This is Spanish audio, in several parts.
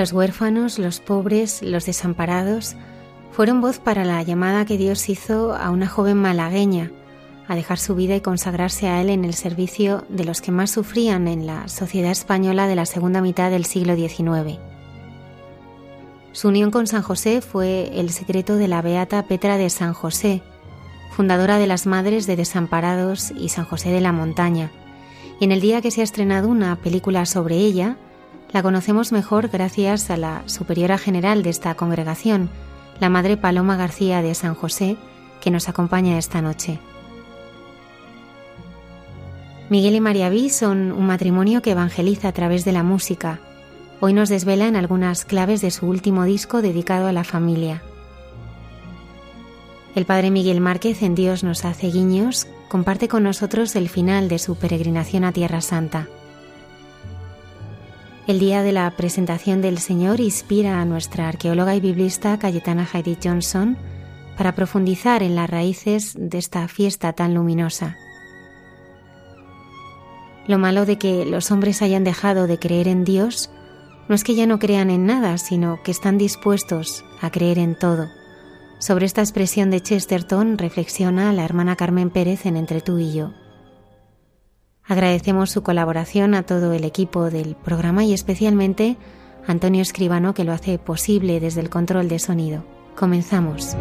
Los huérfanos, los pobres, los desamparados fueron voz para la llamada que Dios hizo a una joven malagueña a dejar su vida y consagrarse a Él en el servicio de los que más sufrían en la sociedad española de la segunda mitad del siglo XIX. Su unión con San José fue el secreto de la beata Petra de San José, fundadora de las Madres de Desamparados y San José de la Montaña, y en el día que se ha estrenado una película sobre ella, la conocemos mejor gracias a la superiora general de esta congregación, la Madre Paloma García de San José, que nos acompaña esta noche. Miguel y María Vi son un matrimonio que evangeliza a través de la música. Hoy nos desvelan algunas claves de su último disco dedicado a la familia. El padre Miguel Márquez en Dios nos hace guiños comparte con nosotros el final de su peregrinación a Tierra Santa. El día de la presentación del Señor inspira a nuestra arqueóloga y biblista Cayetana Heidi Johnson para profundizar en las raíces de esta fiesta tan luminosa. Lo malo de que los hombres hayan dejado de creer en Dios no es que ya no crean en nada, sino que están dispuestos a creer en todo. Sobre esta expresión de Chesterton reflexiona la hermana Carmen Pérez en Entre tú y yo. Agradecemos su colaboración a todo el equipo del programa y especialmente a Antonio Escribano que lo hace posible desde el control de sonido. Comenzamos.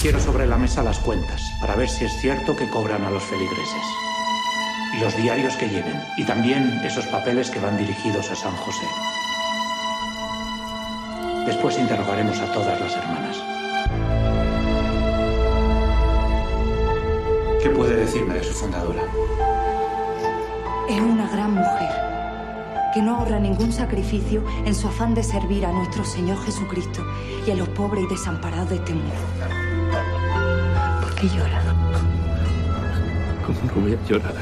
Quiero sobre la mesa las cuentas, para ver si es cierto que cobran a los feligreses. Y los diarios que lleven, y también esos papeles que van dirigidos a San José. Después interrogaremos a todas las hermanas. ¿Qué puede decirme de su fundadora? Es una gran mujer que no ahorra ningún sacrificio en su afán de servir a nuestro Señor Jesucristo y a los pobres y desamparados de este mundo. ¿Por qué llora? ¿Cómo no voy a llorar?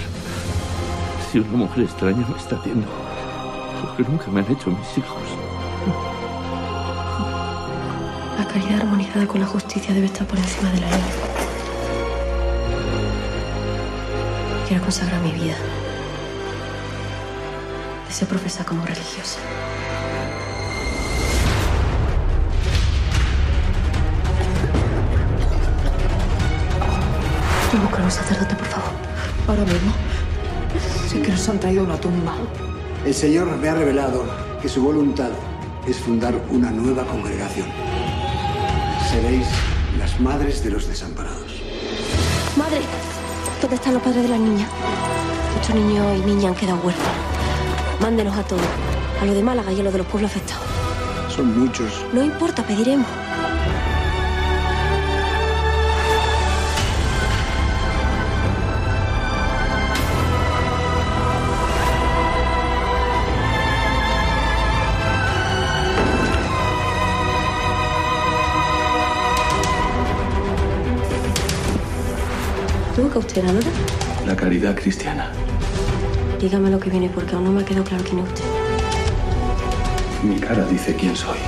Si una mujer extraña me está haciendo lo que nunca me han hecho mis hijos. La caridad armonizada con la justicia debe estar por encima de la ley. Quiero consagrar mi vida. Deseo profesar como religiosa. Voy a buscar a un sacerdote, por favor. Ahora mismo. Sí que nos han traído una tumba. El Señor me ha revelado que su voluntad es fundar una nueva congregación. Seréis las madres de los desamparados. ¡Madre! ¿Dónde están los padres de las niñas? Muchos niños y niñas han quedado huérfanos. Mándenos a todos. A los de Málaga y a los de los pueblos afectados. Son muchos. No importa, pediremos. Busca usted, Anora? La caridad cristiana. Dígame lo que viene porque aún no me ha quedado claro quién es usted. Mi cara dice quién soy.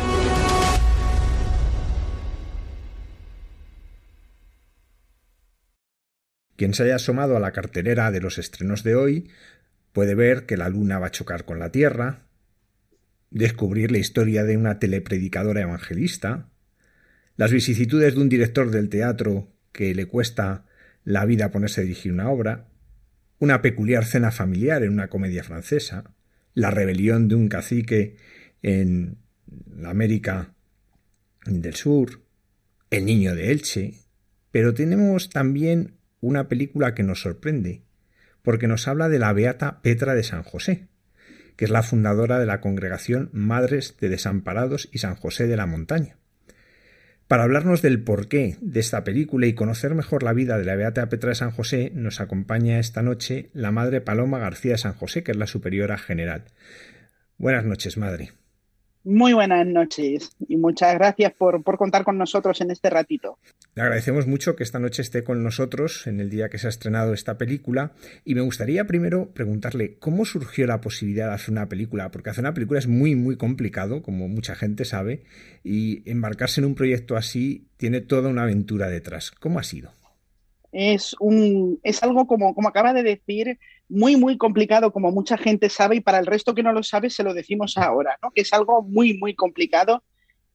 Quien se haya asomado a la cartelera de los estrenos de hoy puede ver que la luna va a chocar con la Tierra, descubrir la historia de una telepredicadora evangelista, las vicisitudes de un director del teatro que le cuesta la vida ponerse a dirigir una obra, una peculiar cena familiar en una comedia francesa, la rebelión de un cacique en la América del Sur, El niño de Elche, pero tenemos también una película que nos sorprende, porque nos habla de la beata Petra de San José, que es la fundadora de la congregación Madres de Desamparados y San José de la Montaña. Para hablarnos del porqué de esta película y conocer mejor la vida de la Beata Petra de San José, nos acompaña esta noche la Madre Paloma García de San José, que es la Superiora General. Buenas noches, Madre. Muy buenas noches y muchas gracias por, por, contar con nosotros en este ratito. Le agradecemos mucho que esta noche esté con nosotros en el día que se ha estrenado esta película y me gustaría primero preguntarle cómo surgió la posibilidad de hacer una película, porque hacer una película es muy muy complicado, como mucha gente sabe, y embarcarse en un proyecto así tiene toda una aventura detrás. ¿Cómo ha sido? Es, un, es algo como, como acaba de decir, muy, muy complicado, como mucha gente sabe, y para el resto que no lo sabe, se lo decimos ahora, ¿no? Que es algo muy, muy complicado,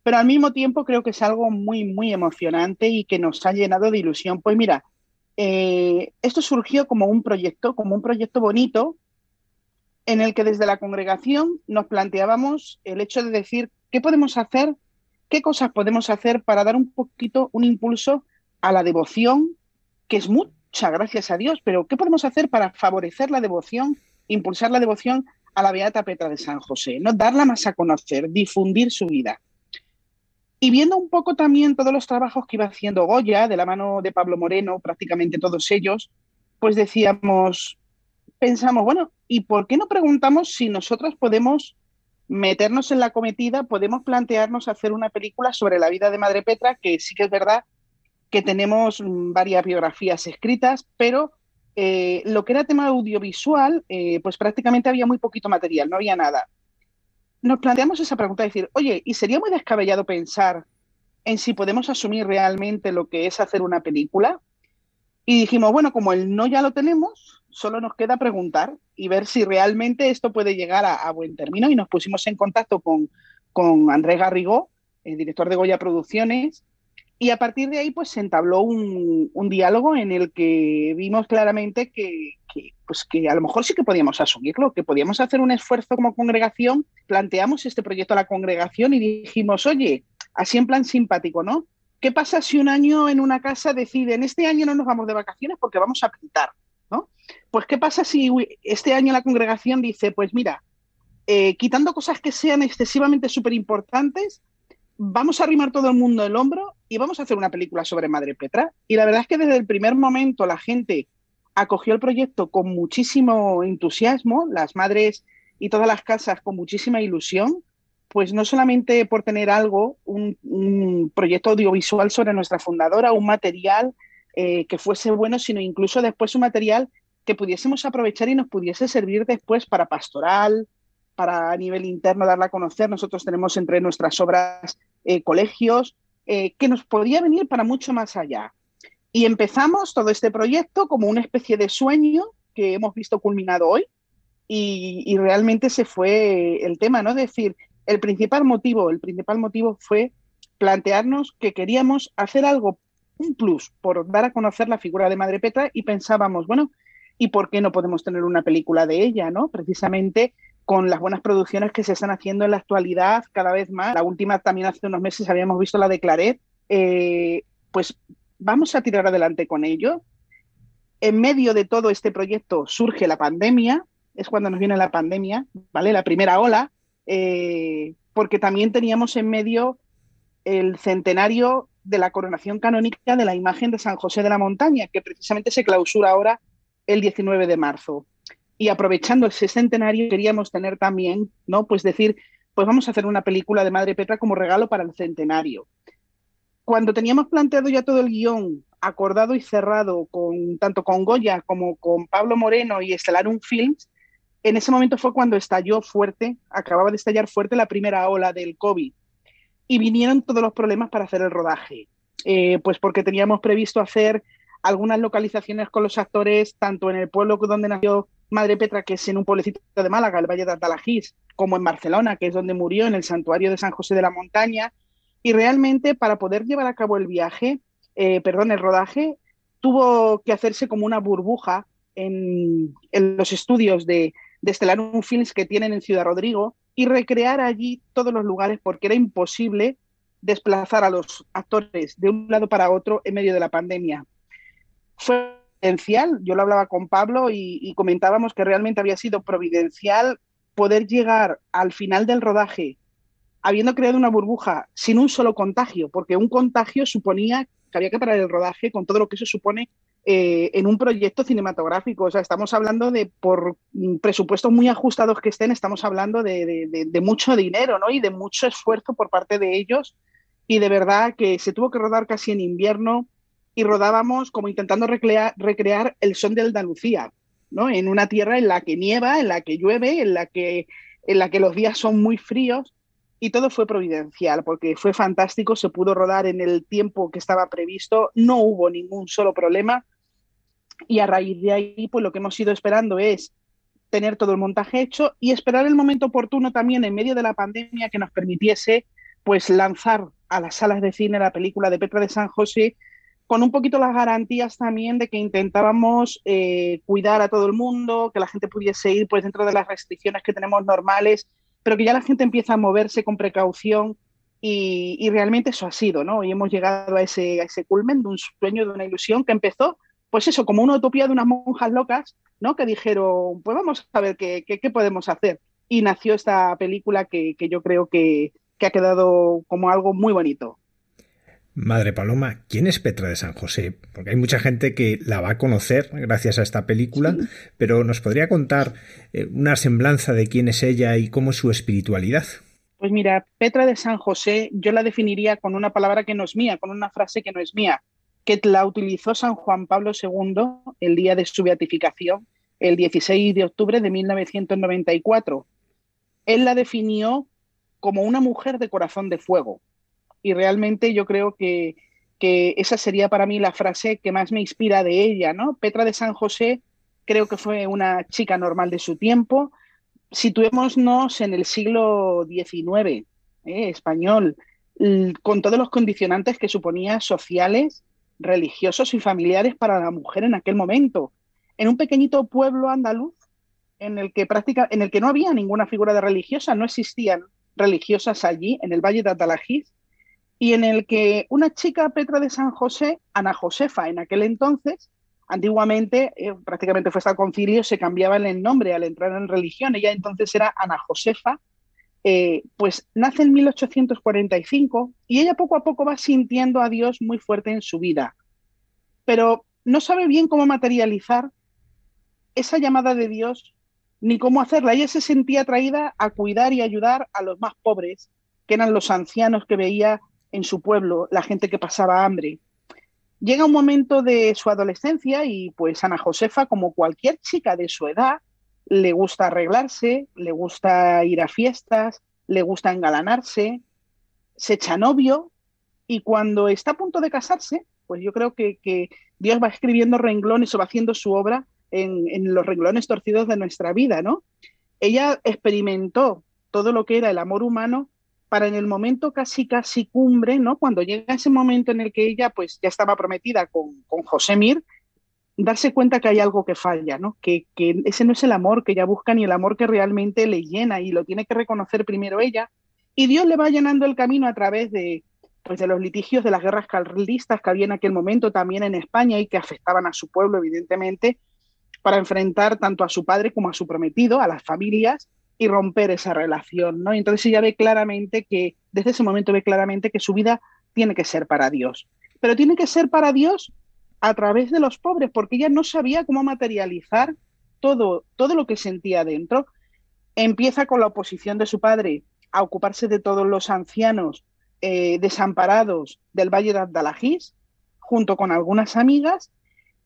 pero al mismo tiempo creo que es algo muy, muy emocionante y que nos ha llenado de ilusión. Pues mira, eh, esto surgió como un proyecto, como un proyecto bonito, en el que desde la congregación nos planteábamos el hecho de decir qué podemos hacer, qué cosas podemos hacer para dar un poquito un impulso a la devoción, que es mucha, gracias a Dios, pero ¿qué podemos hacer para favorecer la devoción, impulsar la devoción a la Beata Petra de San José? ¿no? Darla más a conocer, difundir su vida. Y viendo un poco también todos los trabajos que iba haciendo Goya, de la mano de Pablo Moreno, prácticamente todos ellos, pues decíamos, pensamos, bueno, ¿y por qué no preguntamos si nosotros podemos meternos en la cometida, podemos plantearnos hacer una película sobre la vida de Madre Petra, que sí que es verdad que tenemos varias biografías escritas, pero eh, lo que era tema audiovisual, eh, pues prácticamente había muy poquito material, no había nada. Nos planteamos esa pregunta, decir, oye, ¿y sería muy descabellado pensar en si podemos asumir realmente lo que es hacer una película? Y dijimos, bueno, como el no ya lo tenemos, solo nos queda preguntar y ver si realmente esto puede llegar a, a buen término. Y nos pusimos en contacto con, con Andrés Garrigó, el director de Goya Producciones, y a partir de ahí, pues se entabló un, un diálogo en el que vimos claramente que, pues que a lo mejor sí que podíamos asumirlo, que podíamos hacer un esfuerzo como congregación. Planteamos este proyecto a la congregación y dijimos, oye, así en plan simpático, ¿no? ¿qué pasa si un año en una casa deciden, este año no nos vamos de vacaciones porque vamos a pintar? ¿no? Pues ¿qué pasa si este año la congregación dice, pues mira, eh, quitando cosas que sean excesivamente súper importantes, vamos a arrimar todo el mundo el hombro y vamos a hacer una película sobre Madre Petra. Y la verdad es que desde el primer momento la gente acogió el proyecto con muchísimo entusiasmo, las madres y todas las casas con muchísima ilusión, pues no solamente por tener algo, un, proyecto audiovisual sobre nuestra fundadora, un material eh, que fuese bueno, sino incluso después un material que pudiésemos aprovechar y nos pudiese servir después para pastoral, para a nivel interno darla a conocer. Nosotros tenemos entre nuestras obras eh, colegios, eh, que nos podía venir para mucho más allá. Y empezamos todo este proyecto como una especie de sueño que hemos visto culminado hoy. Y, realmente se fue el tema, ¿no? decir, el principal motivo, el principal motivo fue plantearnos que queríamos hacer algo, un plus, por dar a conocer la figura de Madre Petra y pensábamos, bueno, ¿y por qué no podemos tener una película de ella, no? Precisamente con las buenas producciones que se están haciendo en la actualidad cada vez más. La última también hace unos meses habíamos visto la de Claret. Eh, pues vamos a tirar adelante con ello. En medio de todo este proyecto surge la pandemia, es cuando nos viene la pandemia, ¿vale? La primera ola, eh, porque también teníamos en medio el centenario de la coronación canónica de la imagen de San José de la Montaña, que precisamente se clausura ahora el 19 de marzo y aprovechando ese centenario queríamos tener también, ¿no? Pues decir, pues vamos a hacer una película de Madre Petra como regalo para el centenario. Cuando teníamos planteado ya todo el guion acordado y cerrado con tanto con Goya como con Pablo Moreno y Estelarum Films, en ese momento fue cuando estalló fuerte, acababa de estallar fuerte la primera ola del COVID y vinieron todos los problemas para hacer el rodaje. Eh, pues porque teníamos previsto hacer algunas localizaciones con los actores, tanto en el pueblo donde nació Madre Petra, que es en un pueblecito de Málaga, el Valle de Atalajís, como en Barcelona, que es donde murió, en el santuario de San José de la Montaña. Y realmente para poder llevar a cabo el viaje, eh, perdón, el rodaje, tuvo que hacerse como una burbuja en, los estudios de, de Films que tienen en Ciudad Rodrigo y recrear allí todos los lugares porque era imposible desplazar a los actores de un lado para otro en medio de la pandemia. Fue yo lo hablaba con Pablo y, comentábamos que realmente había sido providencial poder llegar al final del rodaje habiendo creado una burbuja sin un solo contagio, porque un contagio suponía que había que parar el rodaje con todo lo que eso supone eh, en un proyecto cinematográfico. O sea, estamos hablando de, por presupuestos muy ajustados que estén, estamos hablando de, de, mucho dinero, ¿no? Y de mucho esfuerzo por parte de ellos. Y de verdad que se tuvo que rodar casi en invierno, y rodábamos como intentando recrear, el son de Andalucía, ¿no? En una tierra en la que nieva, en la que llueve, en la que, en la que los días son muy fríos y todo fue providencial porque fue fantástico, se pudo rodar en el tiempo que estaba previsto, no hubo ningún solo problema y a raíz de ahí pues lo que hemos ido esperando es tener todo el montaje hecho y esperar el momento oportuno también en medio de la pandemia que nos permitiese pues lanzar a las salas de cine la película de Petra de San José con un poquito las garantías también de que intentábamos eh, cuidar a todo el mundo, que la gente pudiese ir pues dentro de las restricciones que tenemos normales, pero que ya la gente empieza a moverse con precaución y, realmente eso ha sido, ¿no? Y hemos llegado a ese, ese culmen de un sueño, de una ilusión que empezó, pues eso, como una utopía de unas monjas locas, ¿no? Que dijeron, pues vamos a ver qué, qué, podemos hacer. Y nació esta película que, que yo creo que, que ha quedado como algo muy bonito. Madre Paloma, ¿quién es Petra de San José? Porque hay mucha gente que la va a conocer gracias a esta película, pero ¿nos podría contar eh, una semblanza de quién es ella y cómo es su espiritualidad? Pues mira, Petra de San José yo la definiría con una palabra que no es mía, con una frase que no es mía, que la utilizó San Juan Pablo II el día de su beatificación, el 16 de octubre de 1994. Él la definió como una mujer de corazón de fuego, y realmente yo creo que, esa sería para mí la frase que más me inspira de ella, ¿no? Petra de San José creo que fue una chica normal de su tiempo. Situémonos en el siglo XIX, ¿eh? español, con todos los condicionantes que suponía sociales, religiosos y familiares para la mujer en aquel momento. En un pequeñito pueblo andaluz en el que práctica, en el que no había ninguna figura de religiosa, no existían religiosas allí, en el Valle de Atalajís, y en el que una chica Petra de San José, Ana Josefa en aquel entonces, antiguamente eh, prácticamente fue hasta concilio, se cambiaba el nombre al entrar en religión, ella entonces era Ana Josefa, eh, pues nace en 1845 y ella poco a poco va sintiendo a Dios muy fuerte en su vida, pero no sabe bien cómo materializar esa llamada de Dios ni cómo hacerla. Ella se sentía atraída a cuidar y ayudar a los más pobres, que eran los ancianos que veía en su pueblo, la gente que pasaba hambre. Llega un momento de su adolescencia y pues Ana Josefa, como cualquier chica de su edad, le gusta arreglarse, le gusta ir a fiestas, le gusta engalanarse, se echa novio y cuando está a punto de casarse, pues yo creo que, que Dios va escribiendo renglones o va haciendo su obra en, los renglones torcidos de nuestra vida, ¿no? Ella experimentó todo lo que era el amor humano para en el momento casi casi cumbre, ¿no? Cuando llega ese momento en el que ella pues ya estaba prometida con, con José Mir, darse cuenta que hay algo que falla, ¿no? Que, que, ese no es el amor que ella busca ni el amor que realmente le llena y lo tiene que reconocer primero ella. Y Dios le va llenando el camino a través de, pues, de los litigios de las guerras carlistas que había en aquel momento también en España y que afectaban a su pueblo, evidentemente, para enfrentar tanto a su padre como a su prometido, a las familias, y romper esa relación, ¿no? Y entonces ella ve claramente que, desde ese momento ve claramente que su vida tiene que ser para Dios. Pero tiene que ser para Dios a través de los pobres, porque ella no sabía cómo materializar todo, todo lo que sentía dentro. Empieza con la oposición de su padre a ocuparse de todos los ancianos eh, desamparados del Valle de Abdalajís, junto con algunas amigas,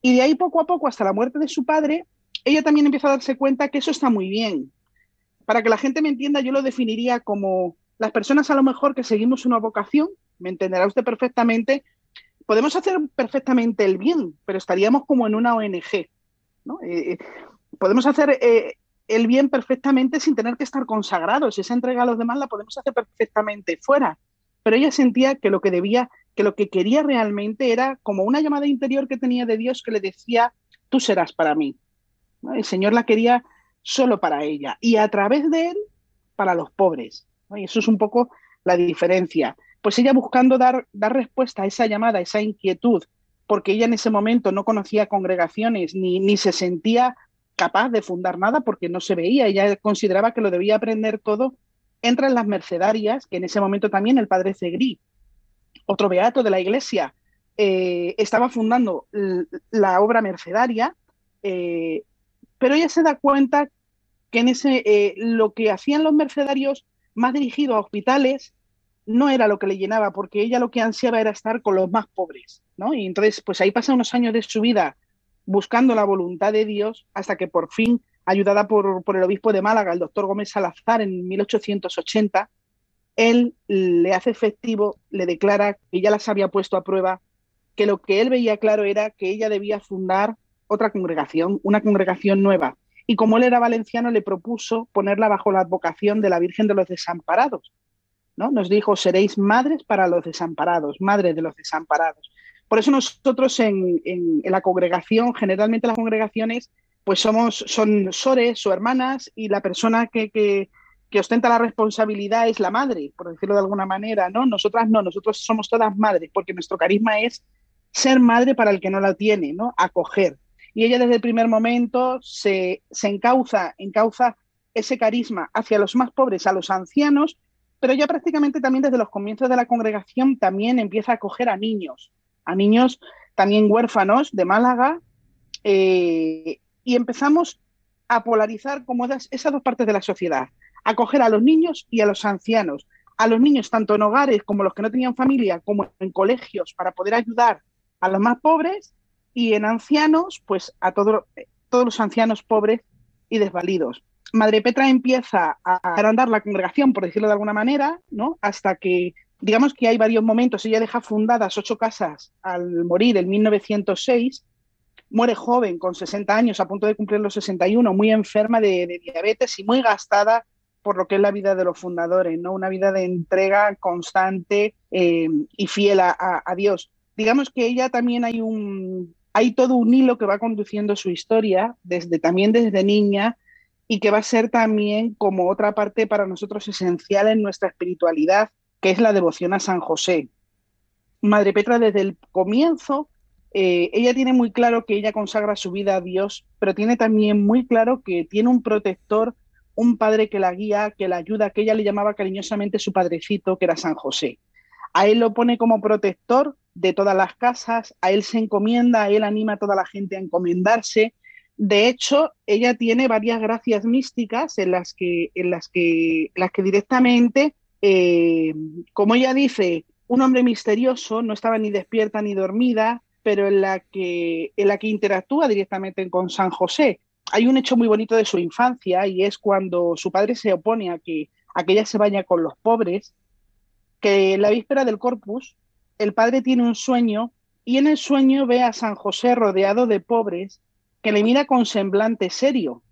y de ahí poco a poco, hasta la muerte de su padre, ella también empieza a darse cuenta que eso está muy bien. Para que la gente me entienda, yo lo definiría como las personas a lo mejor que seguimos una vocación, me entenderá usted perfectamente, podemos hacer perfectamente el bien, pero estaríamos como en una ONG. ¿no? Eh, eh, podemos hacer eh, el bien perfectamente sin tener que estar consagrados. Esa entrega a los demás la podemos hacer perfectamente fuera. Pero ella sentía que lo que debía que lo que quería realmente era como una llamada interior que tenía de Dios que le decía, tú serás para mí. El Señor la quería solo para ella y a través de él para los pobres. Y eso es un poco la diferencia. Pues ella buscando dar, dar respuesta a esa llamada, a esa inquietud, porque ella en ese momento no conocía congregaciones ni, ni se sentía capaz de fundar nada porque no se veía, ella consideraba que lo debía aprender todo, entra en las mercedarias, que en ese momento también el padre Segrí otro beato de la iglesia, eh, estaba fundando la obra mercedaria, eh, pero ella se da cuenta que en ese, eh, lo que hacían los mercedarios más dirigido a hospitales no era lo que le llenaba, porque ella lo que ansiaba era estar con los más pobres, ¿no? Y entonces, pues ahí pasa unos años de su vida buscando la voluntad de Dios hasta que por fin, ayudada por, por el obispo de Málaga, el doctor Gómez Salazar, en 1880, él le hace efectivo, le declara que ya las había puesto a prueba, que lo que él veía claro era que ella debía fundar otra congregación, una congregación nueva. Y como él era valenciano, le propuso ponerla bajo la advocación de la Virgen de los Desamparados. ¿no? Nos dijo, seréis madres para los desamparados, madres de los desamparados. Por eso nosotros en, la congregación, generalmente las congregaciones, pues somos, son sores o hermanas y la persona que, que ostenta la responsabilidad es la madre, por decirlo de alguna manera, ¿no? Nosotras no, nosotros somos todas madres, porque nuestro carisma es ser madre para el que no la tiene, ¿no? Acoger. Y ella desde el primer momento se, encauza, encauza ese carisma hacia los más pobres, a los ancianos, pero ya prácticamente también desde los comienzos de la congregación también empieza a acoger a niños, a niños también huérfanos de Málaga, eh, y empezamos a polarizar como esas dos partes de la sociedad, acoger a los niños y a los ancianos, a los niños tanto en hogares como los que no tenían familia, como en colegios, para poder ayudar a los más pobres y en ancianos, pues a todos los ancianos pobres y desvalidos. Madre Petra empieza a agrandar la congregación, por decirlo de alguna manera, ¿no? Hasta que, digamos que hay varios momentos, ella deja fundadas ocho casas al morir en 1906, muere joven, con 60 años, a punto de cumplir los 61, muy enferma de diabetes y muy gastada por lo que es la vida de los fundadores, ¿no? Una vida de entrega constante eh, y fiel a, Dios. Digamos que ella también hay un hay todo un hilo que va conduciendo su historia desde también desde niña y que va a ser también como otra parte para nosotros esencial en nuestra espiritualidad, que es la devoción a San José. Madre Petra desde el comienzo, eh, ella tiene muy claro que ella consagra su vida a Dios, pero tiene también muy claro que tiene un protector, un padre que la guía, que la ayuda, que ella le llamaba cariñosamente su padrecito, que era San José. A él lo pone como protector de todas las casas, a él se encomienda, a él anima a toda la gente a encomendarse. De hecho, ella tiene varias gracias místicas en las que, en las que, las que directamente, eh, como ella dice, un hombre misterioso, no estaba ni despierta ni dormida, pero en la que, en la que interactúa directamente con San José. Hay un hecho muy bonito de su infancia y es cuando su padre se opone a que, a que ella se vaya con los pobres, que en la víspera del corpus el padre tiene un sueño y en el sueño ve a San José rodeado de pobres que le mira con semblante serio.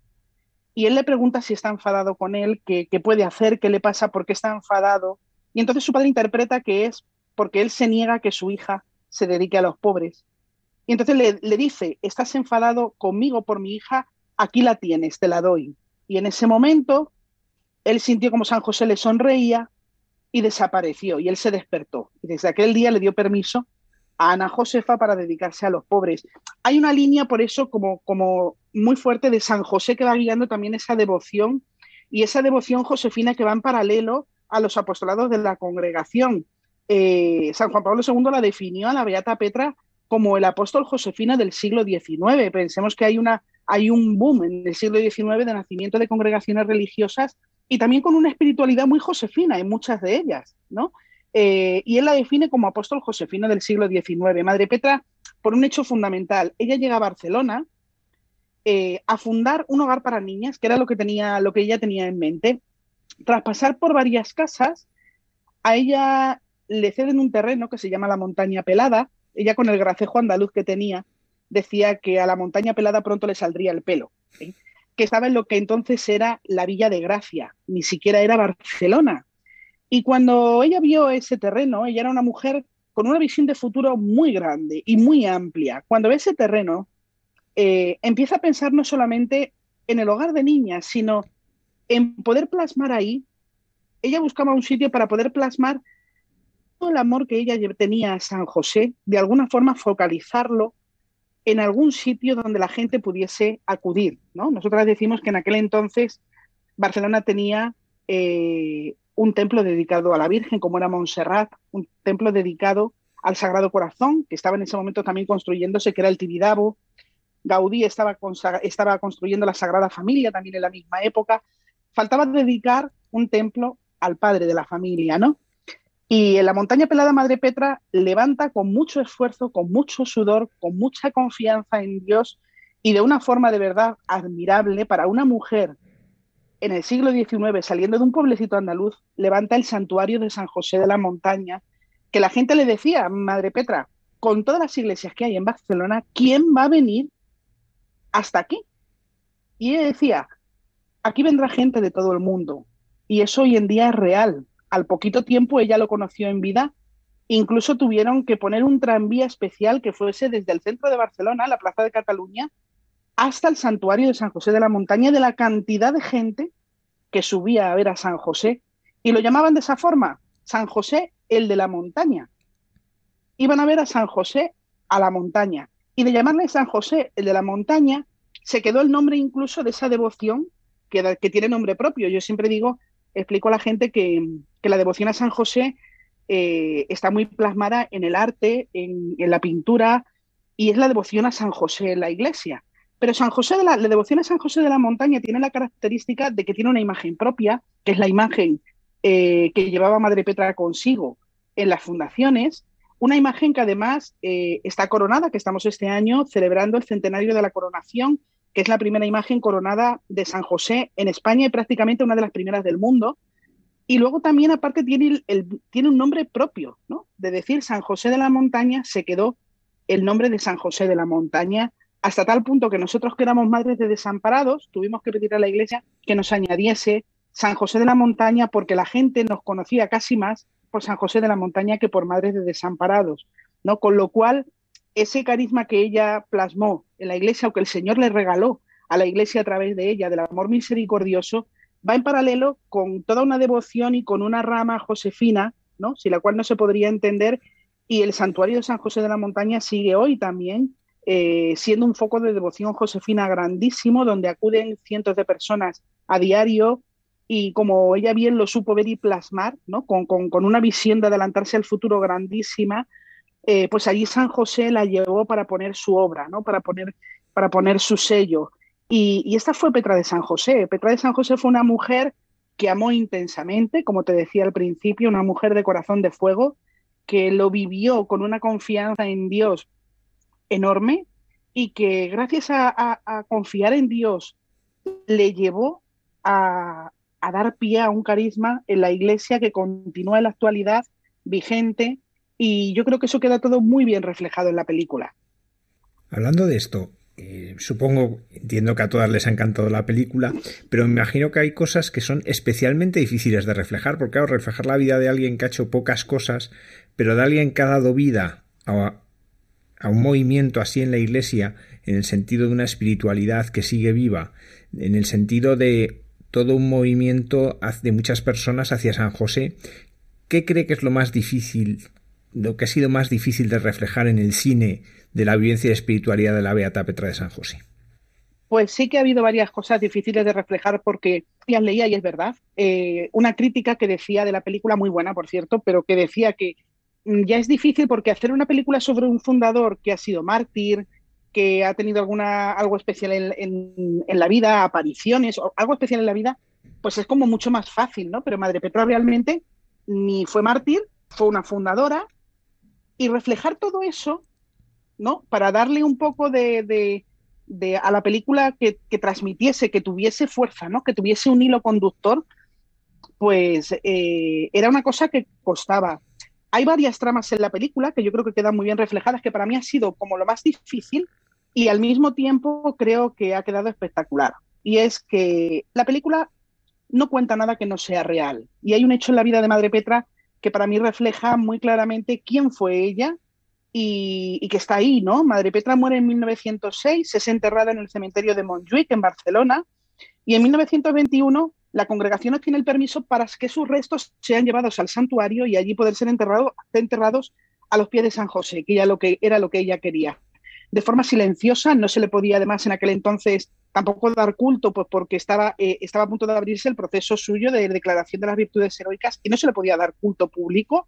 Y él le pregunta si está enfadado con él, qué, puede hacer, qué le pasa, por qué está enfadado. Y entonces su padre interpreta que es porque él se niega a que su hija se dedique a los pobres. Y entonces le, le dice, estás enfadado conmigo por mi hija, aquí la tienes, te la doy. Y en ese momento él sintió como San José le sonreía y desapareció y él se despertó. Y desde aquel día le dio permiso a Ana Josefa para dedicarse a los pobres. Hay una línea por eso como, como muy fuerte de San José que va guiando también esa devoción y esa devoción josefina que va en paralelo a los apostolados de la congregación. Eh, San Juan Pablo II la definió a la Beata Petra como el apóstol josefina del siglo XIX. Pensemos que hay, una, hay un boom en el siglo XIX de nacimiento de congregaciones religiosas y también con una espiritualidad muy josefina en muchas de ellas, ¿no? Eh, y él la define como apóstol josefino del siglo XIX. Madre Petra, por un hecho fundamental, ella llega a Barcelona eh, a fundar un hogar para niñas, que era lo que, tenía, lo que ella tenía en mente. Tras pasar por varias casas, a ella le ceden un terreno que se llama la Montaña Pelada. Ella con el gracejo andaluz que tenía decía que a la Montaña Pelada pronto le saldría el pelo que estaba en lo que entonces era la Villa de Gracia, ni siquiera era Barcelona. Y cuando ella vio ese terreno, ella era una mujer con una visión de futuro muy grande y muy amplia. Cuando ve ese terreno, eh, empieza a pensar no solamente en el hogar de niñas, sino en poder plasmar ahí. Ella buscaba un sitio para poder plasmar todo el amor que ella tenía a San José, de alguna forma focalizarlo en algún sitio donde la gente pudiese acudir. ¿no? Nosotras decimos que en aquel entonces Barcelona tenía eh, un templo dedicado a la Virgen, como era Montserrat, un templo dedicado al Sagrado Corazón, que estaba en ese momento también construyéndose, que era el Tibidabo. Gaudí estaba, estaba construyendo la Sagrada Familia también en la misma época. Faltaba dedicar un templo al padre de la familia, ¿no? Y en la montaña pelada Madre Petra levanta con mucho esfuerzo, con mucho sudor, con mucha confianza en Dios y de una forma de verdad admirable para una mujer en el siglo XIX saliendo de un pueblecito andaluz, levanta el santuario de San José de la Montaña, que la gente le decía, Madre Petra, con todas las iglesias que hay en Barcelona, ¿quién va a venir hasta aquí? Y ella decía, aquí vendrá gente de todo el mundo. Y eso hoy en día es real al poquito tiempo ella lo conoció en vida. Incluso tuvieron que poner un tranvía especial que fuese desde el centro de Barcelona, la Plaza de Cataluña, hasta el santuario de San José de la Montaña, de la cantidad de gente que subía a ver a San José. Y lo llamaban de esa forma, San José el de la montaña. Iban a ver a San José a la montaña. Y de llamarle San José el de la montaña, se quedó el nombre incluso de esa devoción que, que tiene nombre propio. Yo siempre digo explico a la gente que, la devoción a San José eh, está muy plasmada en el arte, en, la pintura, y es la devoción a San José en la iglesia. Pero San José de la, devoción a San José de la Montaña tiene la característica de que tiene una imagen propia, que es la imagen eh, que llevaba Madre Petra consigo en las fundaciones, una imagen que además eh, está coronada, que estamos este año celebrando el centenario de la coronación que es la primera imagen coronada de San José en España y prácticamente una de las primeras del mundo. Y luego también, aparte, tiene, el, tiene un nombre propio, ¿no? De decir San José de la Montaña, se quedó el nombre de San José de la Montaña, hasta tal punto que nosotros que éramos madres de desamparados, tuvimos que pedir a la iglesia que nos añadiese San José de la Montaña porque la gente nos conocía casi más por San José de la Montaña que por madres de desamparados, ¿no? Con lo cual, ese carisma que ella plasmó en la iglesia o que el Señor le regaló a la iglesia a través de ella, del amor misericordioso, va en paralelo con toda una devoción y con una rama josefina, ¿no? sin la cual no se podría entender Y el santuario de San José de la Montaña sigue hoy también eh, siendo un foco de devoción josefina grandísimo, donde acuden cientos de personas a diario y como ella bien lo supo ver y plasmar, ¿no? con, con, una visión de adelantarse al futuro grandísima, eh, pues allí San José la llevó para poner su obra, ¿no? para, poner, para poner su sello. Y, y esta fue Petra de San José. Petra de San José fue una mujer que amó intensamente, como te decía al principio, una mujer de corazón de fuego, que lo vivió con una confianza en Dios enorme y que gracias a, confiar en Dios le llevó a, dar pie a un carisma en la iglesia que continúa en la actualidad vigente y yo creo que eso queda todo muy bien reflejado en la película. Hablando de esto, eh, supongo, entiendo que a todas les ha encantado la película, pero me imagino que hay cosas que son especialmente difíciles de reflejar, porque claro, reflejar la vida de alguien que ha hecho pocas cosas, pero de alguien que ha dado vida a, a un movimiento así en la Iglesia, en el sentido de una espiritualidad que sigue viva, en el sentido de todo un movimiento de muchas personas hacia San José, ¿qué cree que es lo más difícil, lo que ha sido más difícil de reflejar en el cine de la vivencia y espiritualidad de la Beata Petra de San José? Pues sí que ha habido varias cosas difíciles de reflejar porque ya leía y es verdad. Eh, una crítica que decía de la película, muy buena por cierto, pero que decía que Mm, ya es difícil porque hacer una película sobre un fundador que ha sido mártir, que ha tenido alguna, algo especial en, la vida, apariciones, o algo especial en la vida, pues es como mucho más fácil, ¿no? Pero Madre Petra realmente ni fue mártir, fue una fundadora, y reflejar todo eso, ¿no? Para darle un poco de, a la película que, transmitiese, que tuviese fuerza, ¿no? Que tuviese un hilo conductor, pues eh, era una cosa que costaba. Hay varias tramas en la película que yo creo que quedan muy bien reflejadas, que para mí ha sido como lo más difícil y al mismo tiempo creo que ha quedado espectacular. Y es que la película no cuenta nada que no sea real. Y hay un hecho en la vida de Madre Petra que para mí refleja muy claramente quién fue ella y, que está ahí, ¿no? Madre Petra muere en 1906, es enterrada en el cementerio de Montjuic, en Barcelona, y en 1921 la congregación obtiene el permiso para que sus restos sean llevados al santuario y allí poder ser enterrados a los pies de San José, que, lo que era lo que ella quería. De forma silenciosa, no se le podía además en aquel entonces tampoco dar culto, pues porque estaba, eh, estaba a punto de abrirse el proceso suyo de declaración de las virtudes heroicas y no se le podía dar culto público,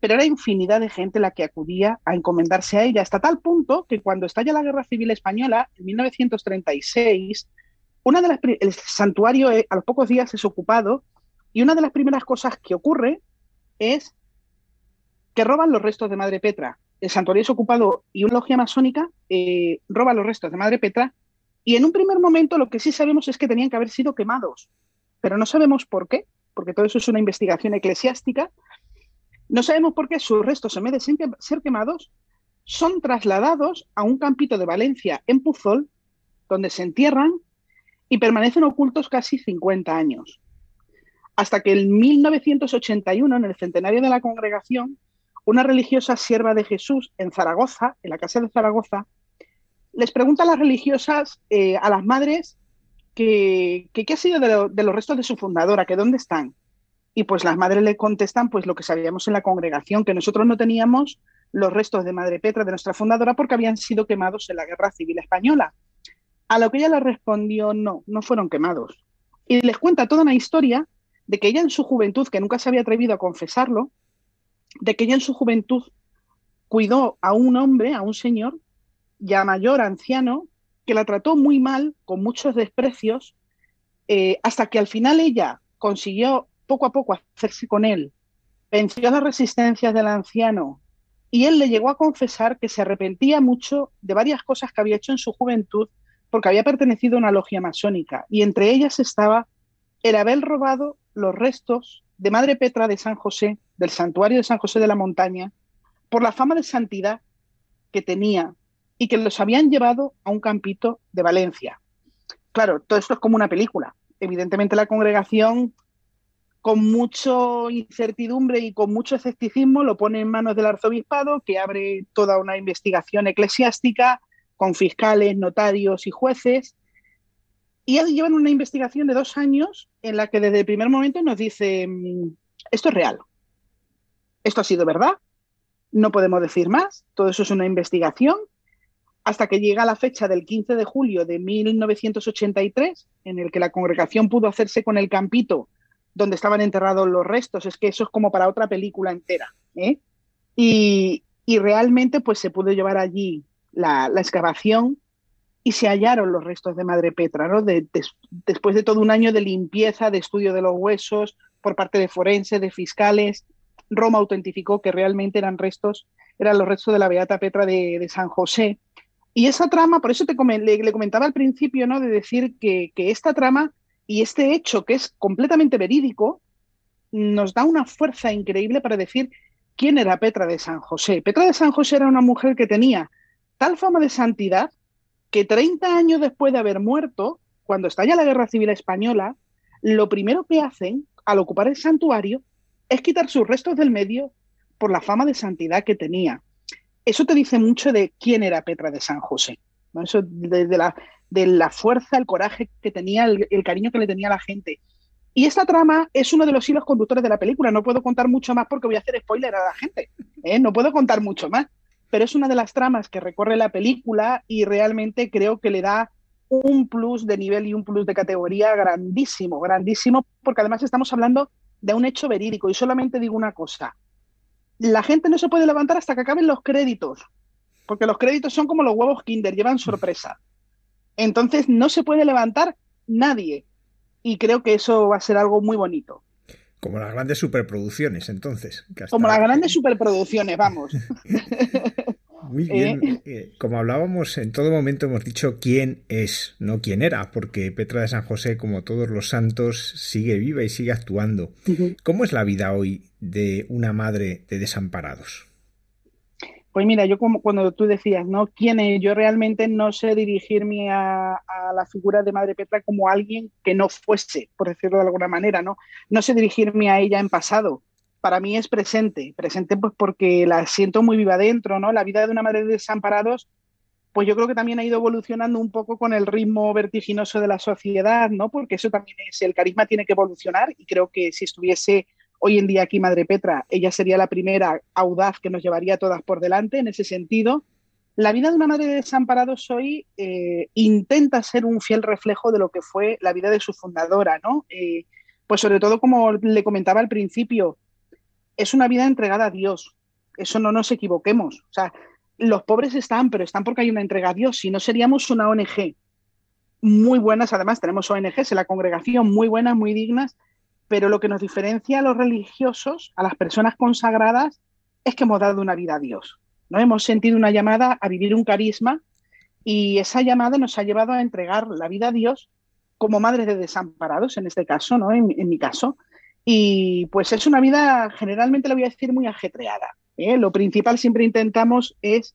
pero era infinidad de gente la que acudía a encomendarse a ella, hasta tal punto que cuando estalla la Guerra Civil Española, en 1936, una de las, el santuario eh, a los pocos días es ocupado y una de las primeras cosas que ocurre es que roban los restos de Madre Petra. El santuario es ocupado y una logia masónica eh, roba los restos de Madre Petra y en un primer momento lo que sí sabemos es que tenían que haber sido quemados, pero no sabemos por qué, porque todo eso es una investigación eclesiástica. No sabemos por qué sus restos, en vez de ser quemados, son trasladados a un campito de Valencia en Puzol, donde se entierran y permanecen ocultos casi 50 años. Hasta que en 1981, en el centenario de la congregación, una religiosa sierva de Jesús en Zaragoza, en la casa de Zaragoza, les pregunta a las religiosas, eh, a las madres, que, qué ha sido de, los restos de su fundadora, que dónde están. Y pues las madres le contestan pues lo que sabíamos en la congregación, que nosotros no teníamos los restos de Madre Petra, de nuestra fundadora, porque habían sido quemados en la Guerra Civil Española. A lo que ella le respondió, no, no fueron quemados. Y les cuenta toda una historia de que ella en su juventud, que nunca se había atrevido a confesarlo, de que ella en su juventud cuidó a un hombre, a un señor, ya mayor, anciano, que la trató muy mal, con muchos desprecios, eh, hasta que al final ella consiguió poco a poco hacerse con él, venció las resistencias del anciano y él le llegó a confesar que se arrepentía mucho de varias cosas que había hecho en su juventud porque había pertenecido a una logia masónica y entre ellas estaba el haber robado los restos de Madre Petra de San José, del santuario de San José de la Montaña, por la fama de santidad que tenía y que los habían llevado a un campito de Valencia. Claro, todo esto es como una película. Evidentemente la congregación, con mucho incertidumbre y con mucho escepticismo, lo pone en manos del arzobispado, que abre toda una investigación eclesiástica, con fiscales, notarios y jueces. Y llevan una investigación de dos años en la que desde el primer momento nos dicen, esto es real, esto ha sido verdad, No podemos decir más, todo eso es una investigación, hasta que llega la fecha del 15 de julio de 1983, en el que la congregación pudo hacerse con el campito donde estaban enterrados los restos. Es que eso es como para otra película entera. ¿eh? Y, realmente pues se pudo llevar allí la, excavación y se hallaron los restos de Madre Petra, ¿no? después de todo un año de limpieza, de estudio de los huesos por parte de forenses, de fiscales, Roma autentificó que realmente eran restos, eran los restos de la Beata Petra de, San José. Y esa trama, por eso te le, comentaba al principio, ¿no? De decir que, que esta trama y este hecho, que es completamente verídico, nos da una fuerza increíble para decir quién era Petra de San José. Petra de San José era una mujer que tenía tal fama de santidad que 30 años después de haber muerto, cuando estalla la Guerra Civil Española, lo primero que hacen al ocupar el santuario es quitar sus restos del medio por la fama de santidad que tenía. Eso te dice mucho de quién era Petra de San José. Eso de, la, fuerza, el coraje que tenía, el, cariño que le tenía la gente. Y esta trama es uno de los hilos conductores de la película. No puedo contar mucho más porque voy a hacer spoiler a la gente. ¿eh? No puedo contar mucho más. Pero es una de las tramas que recorre la película y realmente creo que le da un plus de nivel y un plus de categoría grandísimo, grandísimo, porque además estamos hablando de un hecho verídico. Y solamente digo una cosa, la gente no se puede levantar hasta que acaben los créditos, porque los créditos son como los huevos Kinder, llevan sorpresa. Entonces no se puede levantar nadie. Y creo que eso va a ser algo muy bonito. Como las grandes superproducciones, entonces. Como las grandes superproducciones, vamos. Muy bien. Eh. Eh, como hablábamos, en todo momento hemos dicho quién es, no quién era, porque Petra de San José, como todos los santos, sigue viva y sigue actuando. ¿Cómo es la vida hoy de una madre de desamparados? Pues mira, yo como cuando tú decías, ¿no? ¿Quién es? Yo realmente no sé dirigirme a, a, la figura de Madre Petra como alguien que no fuese, por decirlo de alguna manera, ¿no? No sé dirigirme a ella en pasado para mí es presente, presente pues porque la siento muy viva dentro, ¿no? La vida de una madre de desamparados, pues yo creo que también ha ido evolucionando un poco con el ritmo vertiginoso de la sociedad, ¿no? Porque eso también es, el carisma tiene que evolucionar y creo que si estuviese hoy en día aquí Madre Petra, ella sería la primera audaz que nos llevaría todas por delante en ese sentido. La vida de una madre de desamparados hoy eh, intenta ser un fiel reflejo de lo que fue la vida de su fundadora, ¿no? Eh, pues sobre todo, como le comentaba al principio, es una vida entregada a Dios. Eso no nos equivoquemos. O sea, los pobres están, pero están porque hay una entrega a Dios. Si no, seríamos una ONG muy buenas. Además, tenemos ONGs en la congregación muy buenas, muy dignas. Pero lo que nos diferencia a los religiosos, a las personas consagradas, es que hemos dado una vida a Dios. ¿no? Hemos sentido una llamada a vivir un carisma y esa llamada nos ha llevado a entregar la vida a Dios como madres de desamparados, en este caso, ¿no? en mi caso. Y pues es una vida, generalmente lo voy a decir, muy ajetreada. ¿eh? Lo principal siempre intentamos es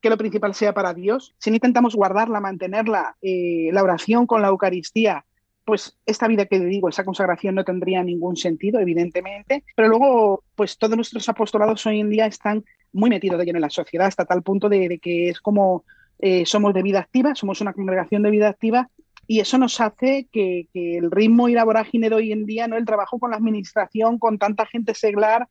que lo principal sea para Dios. Si no intentamos guardarla, mantenerla, eh, la oración con la Eucaristía, pues esta vida que digo, esa consagración no tendría ningún sentido, evidentemente. Pero luego, pues todos nuestros apostolados hoy en día están muy metidos de lleno en la sociedad, hasta tal punto de, que es como eh, somos de vida activa, somos una congregación de vida activa y eso nos hace que, el ritmo y la vorágine de hoy en día, ¿no? el trabajo con la administración, con tanta gente seglar,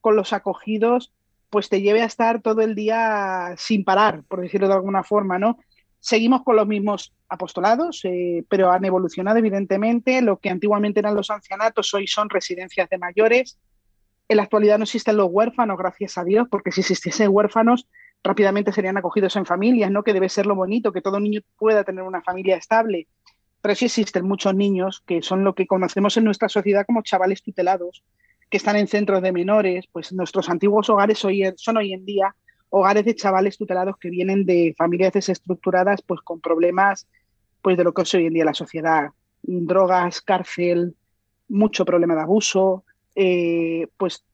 con los acogidos, pues te lleve a estar todo el día sin parar, por decirlo de alguna forma, ¿no? Seguimos con los mismos apostolados, eh, pero han evolucionado evidentemente. Lo que antiguamente eran los ancianatos hoy son residencias de mayores. En la actualidad no existen los huérfanos, gracias a Dios, porque si existiesen huérfanos, rápidamente serían acogidos en familias, ¿no? Que debe ser lo bonito, que todo niño pueda tener una familia estable pero sí existen muchos niños que son lo que conocemos en nuestra sociedad como chavales tutelados, que están en centros de menores, pues nuestros antiguos hogares hoy, son hoy en día hogares de chavales tutelados que vienen de familias desestructuradas, pues con problemas pues de lo que es hoy en día la sociedad, drogas, cárcel, mucho problema de abuso, eh, pues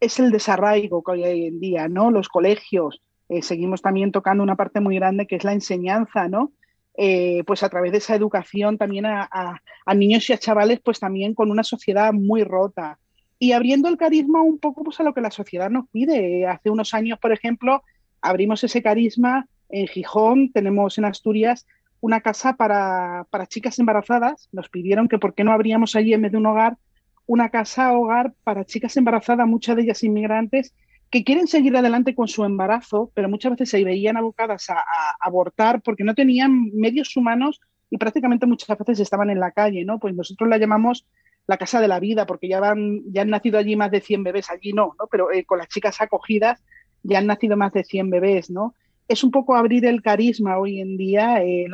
es el desarraigo que hay hoy en día, ¿no? Los colegios, eh, seguimos también tocando una parte muy grande que es la enseñanza, ¿no? Eh, pues a través de esa educación también a, niños y a chavales, pues también con una sociedad muy rota y abriendo el carisma un poco pues a lo que la sociedad nos pide. Hace unos años, por ejemplo, abrimos ese carisma en Gijón, tenemos en Asturias una casa para, para chicas embarazadas. Nos pidieron que por qué no abríamos allí en vez de un hogar una casa hogar para chicas embarazadas, muchas de ellas inmigrantes, que quieren seguir adelante con su embarazo, pero muchas veces se veían abocadas a, abortar porque no tenían medios humanos y prácticamente muchas veces estaban en la calle, ¿no? Pues nosotros la llamamos la casa de la vida porque ya, van, ya han nacido allí más de 100 bebés, allí no, ¿no? Pero eh, con las chicas acogidas ya han nacido más de 100 bebés, ¿no? Es un poco abrir el carisma hoy en día, eh,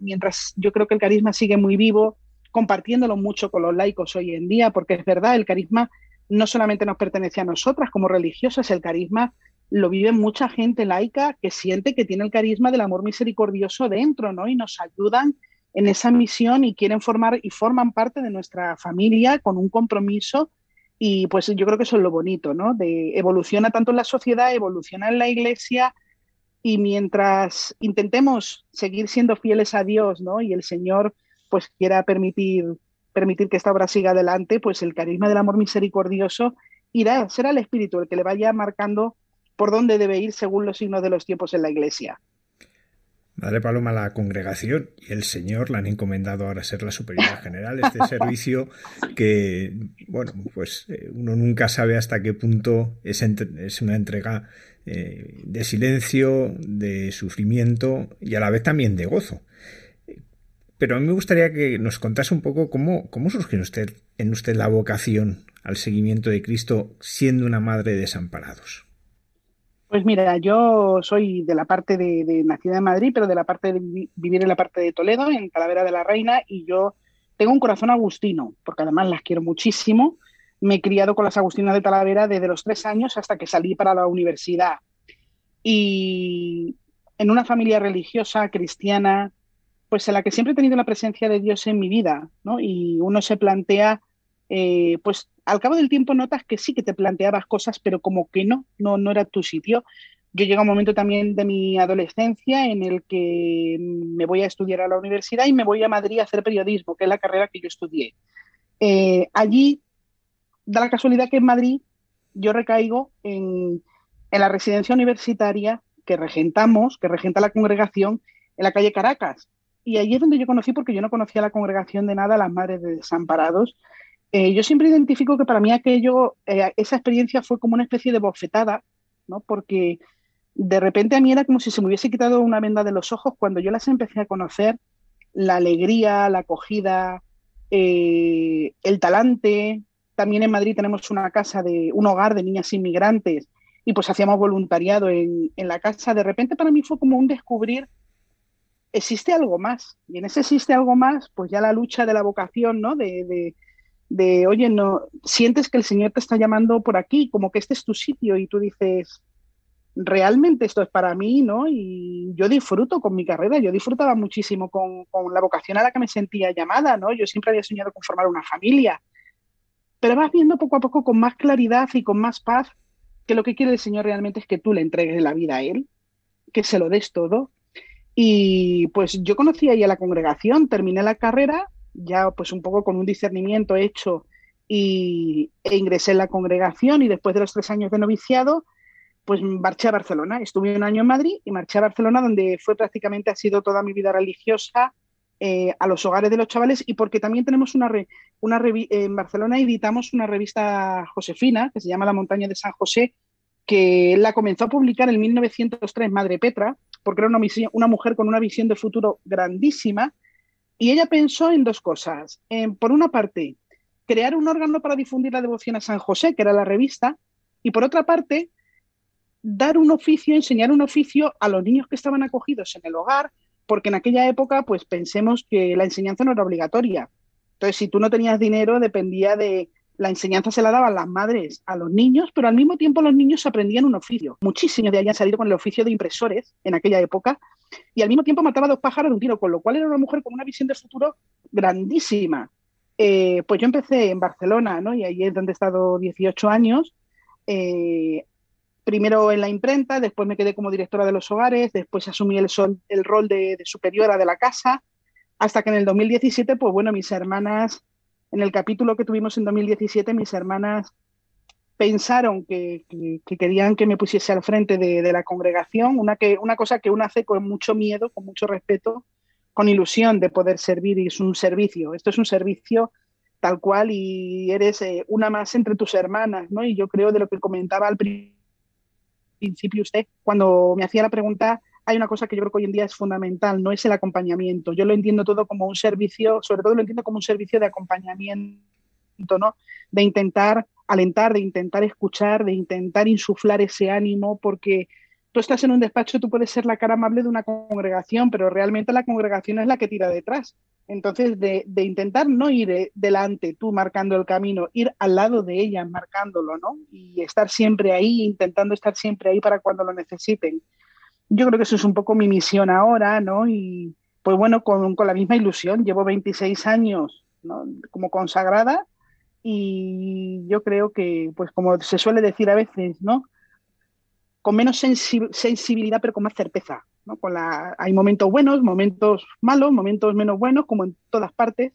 mientras yo creo que el carisma sigue muy vivo, compartiéndolo mucho con los laicos hoy en día, porque es verdad, el carisma no solamente nos pertenece a nosotras como religiosas, el carisma lo vive mucha gente laica que siente que tiene el carisma del amor misericordioso dentro, ¿no? Y nos ayudan en esa misión y quieren formar y forman parte de nuestra familia con un compromiso y pues yo creo que eso es lo bonito, ¿no? De evoluciona tanto en la sociedad, evoluciona en la iglesia y mientras intentemos seguir siendo fieles a Dios, ¿no? Y el Señor pues quiera permitir permitir que esta obra siga adelante, pues el carisma del amor misericordioso irá, será el Espíritu el que le vaya marcando por dónde debe ir según los signos de los tiempos en la Iglesia. Madre Paloma, la congregación y el Señor la han encomendado ahora a ser la superiora general, este servicio que, bueno, pues eh, uno nunca sabe hasta qué punto es, es una entrega eh, de silencio, de sufrimiento y a la vez también de gozo. Pero a mí me gustaría que nos contase un poco cómo, cómo surgió en usted, la vocación al seguimiento de Cristo siendo una madre de desamparados. Pues mira, yo soy de la parte de, de, nacida en Madrid, pero de la parte de vivir en la parte de Toledo, en Calavera de la Reina, y yo tengo un corazón agustino, porque además las quiero muchísimo. Me he criado con las agustinas de Talavera desde los tres años hasta que salí para la universidad. Y en una familia religiosa, cristiana, pues en la que siempre he tenido la presencia de Dios en mi vida, ¿no? Y uno se plantea, eh, pues al cabo del tiempo notas que sí que te planteabas cosas, pero como que no, no, no era tu sitio. Yo llego a un momento también de mi adolescencia en el que me voy a estudiar a la universidad y me voy a Madrid a hacer periodismo, que es la carrera que yo estudié. Eh, allí da la casualidad que en Madrid yo recaigo en, en la residencia universitaria que regentamos, que regenta la congregación en la calle Caracas, y ahí es donde yo conocí, porque yo no conocía la congregación de nada, las madres de desamparados. Eh, yo siempre identifico que para mí aquello, eh, esa experiencia fue como una especie de bofetada, ¿no? Porque de repente a mí era como si se me hubiese quitado una venda de los ojos cuando yo las empecé a conocer, la alegría, la acogida, eh, el talante. También en Madrid tenemos una casa de un hogar de niñas inmigrantes y pues hacíamos voluntariado en, en la casa. De repente para mí fue como un descubrir existe algo más. Y en ese existe algo más, pues ya la lucha de la vocación, ¿no? De, de, oye, no, sientes que el Señor te está llamando por aquí, como que este es tu sitio y tú dices, realmente esto es para mí, ¿no? Y yo disfruto con mi carrera, yo disfrutaba muchísimo con, con, la vocación a la que me sentía llamada, ¿no? Yo siempre había soñado con formar una familia, pero vas viendo poco a poco con más claridad y con más paz que lo que quiere el Señor realmente es que tú le entregues la vida a Él, que se lo des todo, y pues yo conocí ahí a la congregación, terminé la carrera, ya pues un poco con un discernimiento hecho y, e ingresé en la congregación y después de los tres años de noviciado, pues marché a Barcelona. Estuve un año en Madrid y marché a Barcelona donde fue prácticamente, ha sido toda mi vida religiosa eh, a los hogares de los chavales y porque también tenemos una, una en Barcelona editamos una revista josefina que se llama La Montaña de San José, que la comenzó a publicar en 1903 Madre Petra, porque era una, una mujer con una visión de futuro grandísima, y ella pensó en dos cosas. por una parte, crear un órgano para difundir la devoción a San José, que era la revista, y por otra parte, dar un oficio, enseñar un oficio a los niños que estaban acogidos en el hogar, porque en aquella época, pues pensemos que la enseñanza no era obligatoria. Entonces, si tú no tenías dinero, dependía de, la enseñanza se la daban las madres a los niños, pero al mismo tiempo los niños aprendían un oficio. Muchísimos de ahí han salido con el oficio de impresores en aquella época y al mismo tiempo mataba dos pájaros de un tiro, con lo cual era una mujer con una visión de futuro grandísima. Eh, pues yo empecé en Barcelona, ¿no? Y ahí es donde he estado 18 años. Eh, primero en la imprenta, después me quedé como directora de los hogares, después asumí el, el rol de, de superiora de la casa, hasta que en el 2017, pues bueno, mis hermanas en el capítulo que tuvimos en 2017, mis hermanas pensaron que, querían que me pusiese al frente de, la congregación, una, que, una cosa que uno hace con mucho miedo, con mucho respeto, con ilusión de poder servir y es un servicio. Esto es un servicio tal cual y eres eh, una más entre tus hermanas, ¿no? Y yo creo de lo que comentaba al principio usted, cuando me hacía la pregunta, hay una cosa que yo creo que hoy en día es fundamental, no es el acompañamiento. Yo lo entiendo todo como un servicio, sobre todo lo entiendo como un servicio de acompañamiento, ¿no? De intentar alentar, de intentar escuchar, de intentar insuflar ese ánimo, porque tú estás en un despacho, tú puedes ser la cara amable de una congregación, pero realmente la congregación es la que tira detrás. Entonces, de, intentar no ir delante, tú marcando el camino, ir al lado de ella, marcándolo, ¿no? Y estar siempre ahí, intentando estar siempre ahí para cuando lo necesiten. Yo creo que eso es un poco mi misión ahora, ¿no? Y pues bueno, con, con la misma ilusión, llevo 26 años ¿no? como consagrada y yo creo que, pues como se suele decir a veces, ¿no? con menos sensibilidad, pero con más certeza. ¿no? Con la, hay momentos buenos, momentos malos, momentos menos buenos, como en todas partes,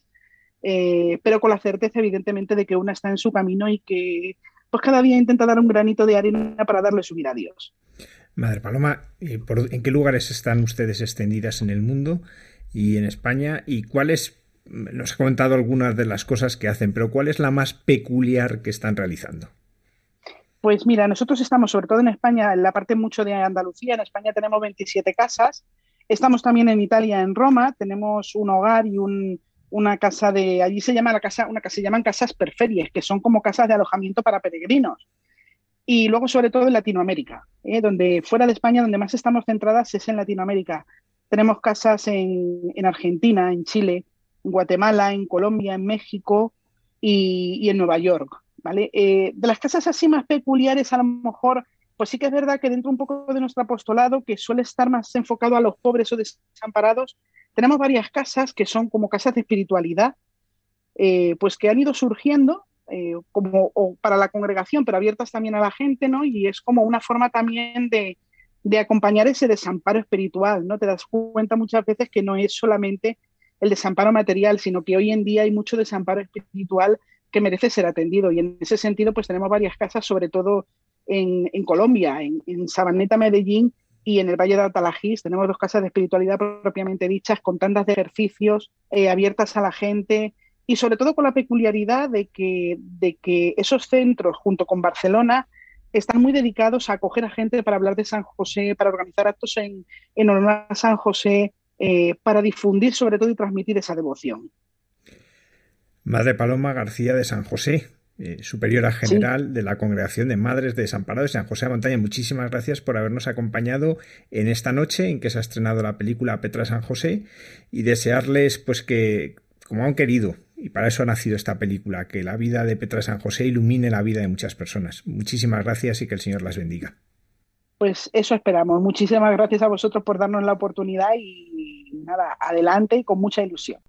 eh, pero con la certeza, evidentemente, de que una está en su camino y que pues cada día intenta dar un granito de arena para darle su vida a Dios. Madre Paloma, ¿en qué lugares están ustedes extendidas en el mundo y en España? ¿Y cuáles, nos ha comentado algunas de las cosas que hacen, pero cuál es la más peculiar que están realizando? Pues mira, nosotros estamos sobre todo en España, en la parte mucho de Andalucía, en España tenemos 27 casas, estamos también en Italia, en Roma, tenemos un hogar y una casa de, allí se llama la casa, una casa, se llaman casas perferie, que son como casas de alojamiento para peregrinos. Y luego sobre todo en Latinoamérica, ¿eh? donde fuera de España, donde más estamos centradas es en Latinoamérica. Tenemos casas en, Argentina, en Chile, en Guatemala, en Colombia, en México y en Nueva York. Eh, de las casas así más peculiares, a lo mejor, pues sí que es verdad que dentro un poco de nuestro apostolado, que suele estar más enfocado a los pobres o desamparados, tenemos varias casas que son como casas de espiritualidad, eh, pues que han ido surgiendo eh, como para la congregación, pero abiertas también a la gente, ¿no? Y es como una forma también de, de acompañar ese desamparo espiritual, ¿no? Te das cuenta muchas veces que no es solamente el desamparo material, sino que hoy en día hay mucho desamparo espiritual que merece ser atendido. Y en ese sentido, pues tenemos varias casas, sobre todo en, Colombia, en, Sabaneta, Medellín y en el Valle de Atalajís. Tenemos dos casas de espiritualidad propiamente dichas, con tandas de ejercicios eh, abiertas a la gente y sobre todo con la peculiaridad de que, de que esos centros, junto con Barcelona, están muy dedicados a acoger a gente para hablar de San José, para organizar actos en, en honor a San José, eh, para difundir sobre todo y transmitir esa devoción. Madre Paloma García de San José, eh, superiora general de la Congregación de Madres de Desamparados de San José de Montaña. Muchísimas gracias por habernos acompañado en esta noche en que se ha estrenado la película Petra San José y desearles pues que, como han querido, y para eso ha nacido esta película, que la vida de Petra San José ilumine la vida de muchas personas. Muchísimas gracias y que el Señor las bendiga. Pues eso esperamos. Muchísimas gracias a vosotros por darnos la oportunidad y nada, adelante y con mucha ilusión.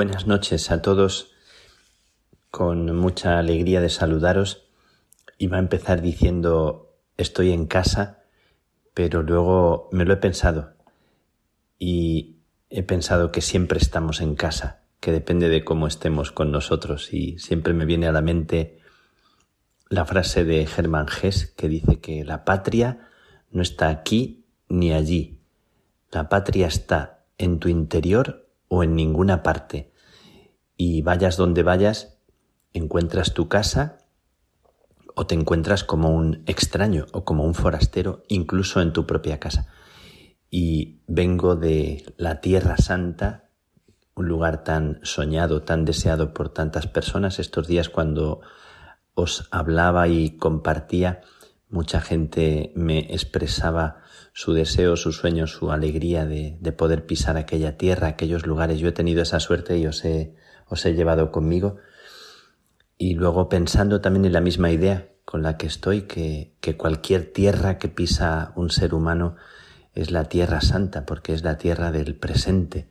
Buenas noches a todos. Con mucha alegría de saludaros. Iba a empezar diciendo estoy en casa, pero luego me lo he pensado y he pensado que siempre estamos en casa, que depende de cómo estemos con nosotros y siempre me viene a la mente la frase de Germán Gess que dice que la patria no está aquí ni allí. La patria está en tu interior o en ninguna parte. Y vayas donde vayas, encuentras tu casa o te encuentras como un extraño o como un forastero, incluso en tu propia casa. Y vengo de la Tierra Santa, un lugar tan soñado, tan deseado por tantas personas estos días cuando os hablaba y compartía, mucha gente me expresaba su deseo, su sueño, su alegría de, poder pisar aquella tierra, aquellos lugares. Yo he tenido esa suerte y os he, os he llevado conmigo. Y luego pensando también en la misma idea con la que estoy, que, que cualquier tierra que pisa un ser humano es la tierra santa, porque es la tierra del presente.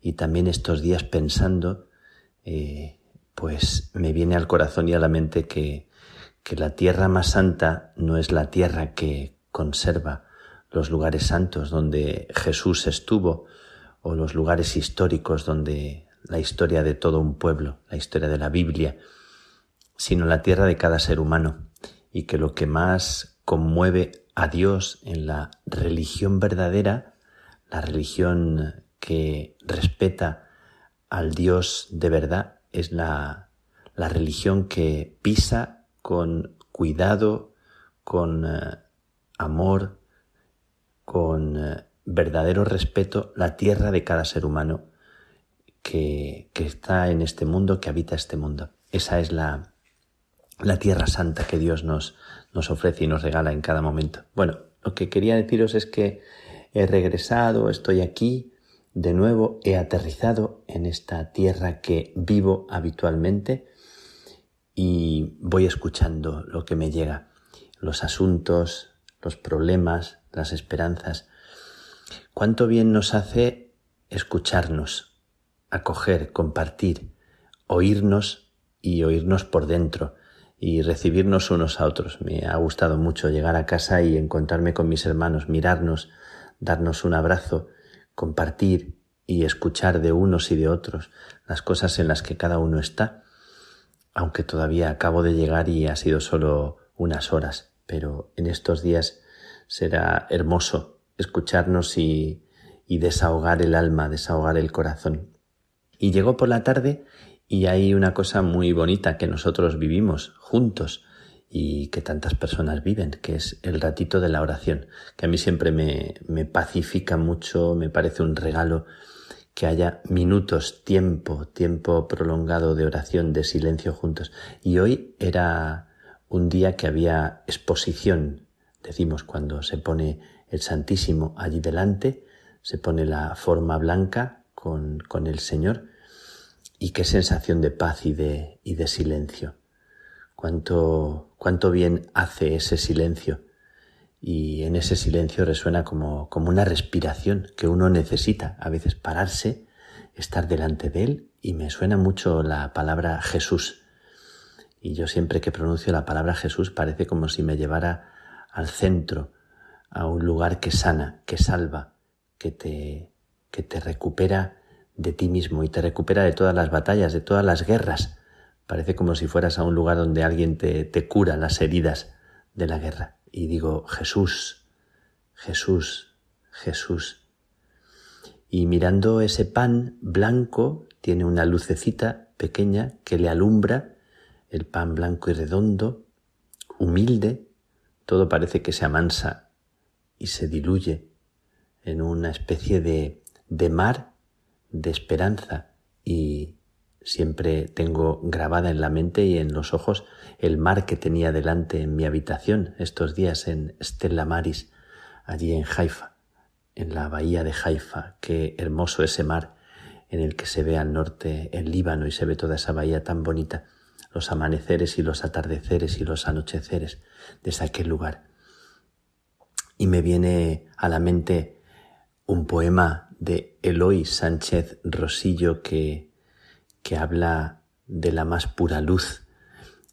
Y también estos días pensando eh, pues me viene al corazón y a la mente que, que la tierra más santa no es la tierra que conserva los lugares santos donde Jesús estuvo o los lugares históricos donde la historia de todo un pueblo, la historia de la Biblia, sino la tierra de cada ser humano y que lo que más conmueve a Dios en la religión verdadera, la religión que respeta al Dios de verdad, es la, la religión que pisa con cuidado, con eh, amor, con eh, verdadero respeto la tierra de cada ser humano que, está en este mundo, que habita este mundo. Esa es la, la tierra santa que Dios nos, nos ofrece y nos regala en cada momento. Bueno, lo que quería deciros es que he regresado, estoy aquí, de nuevo he aterrizado en esta tierra que vivo habitualmente y voy escuchando lo que me llega, los asuntos, los problemas, las esperanzas. Cuánto bien nos hace escucharnos, acoger, compartir, oírnos y oírnos por dentro y recibirnos unos a otros. Me ha gustado mucho llegar a casa y encontrarme con mis hermanos, mirarnos, darnos un abrazo, compartir y escuchar de unos y de otros las cosas en las que cada uno está, aunque todavía acabo de llegar y ha sido solo unas horas, pero en estos días será hermoso escucharnos y, y desahogar el alma, desahogar el corazón. Y llegó por la tarde y hay una cosa muy bonita que nosotros vivimos juntos y que tantas personas viven, que es el ratito de la oración, que a mí siempre me, me pacifica mucho, me parece un regalo que haya minutos, tiempo, tiempo prolongado de oración, de silencio juntos. Y hoy era un día que había exposición, decimos cuando se pone el Santísimo allí delante, se pone la forma blanca con, el Señor, y qué sensación de paz y de, y de silencio. Cuánto, cuánto bien hace ese silencio. Y en ese silencio resuena como, como una respiración que uno necesita a veces pararse, estar delante de él. Y me suena mucho la palabra Jesús. Y yo siempre que pronuncio la palabra Jesús parece como si me llevara al centro, a un lugar que sana, que salva, que te, que te recupera de ti mismo y te recupera de todas las batallas, de todas las guerras. Parece como si fueras a un lugar donde alguien te, te cura las heridas de la guerra. Y digo, Jesús, Jesús, Jesús. Y mirando ese pan blanco, tiene una lucecita pequeña que le alumbra, el pan blanco y redondo, humilde, todo parece que se amansa y se diluye en una especie de, de mar de esperanza y siempre tengo grabada en la mente y en los ojos el mar que tenía delante en mi habitación estos días en Stella Maris, allí en Haifa, en la bahía de Haifa. Qué hermoso ese mar en el que se ve al norte el Líbano y se ve toda esa bahía tan bonita, los amaneceres y los atardeceres y los anocheceres de aquel lugar. Y me viene a la mente un poema de Eloy Sánchez Rosillo que, que habla de la más pura luz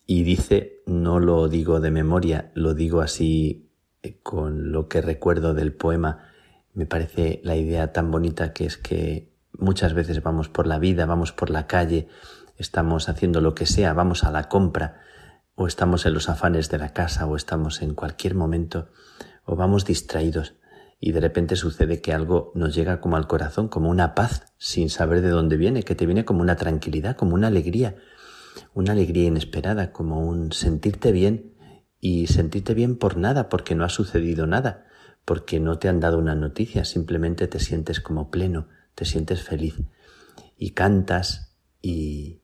y dice, no lo digo de memoria, lo digo así eh, con lo que recuerdo del poema, me parece la idea tan bonita que es que muchas veces vamos por la vida, vamos por la calle, estamos haciendo lo que sea, vamos a la compra, o estamos en los afanes de la casa, o estamos en cualquier momento, o vamos distraídos, y de repente sucede que algo nos llega como al corazón, como una paz, sin saber de dónde viene, que te viene como una tranquilidad, como una alegría, una alegría inesperada, como un sentirte bien, y sentirte bien por nada, porque no ha sucedido nada, porque no te han dado una noticia, simplemente te sientes como pleno, te sientes feliz. Y cantas y,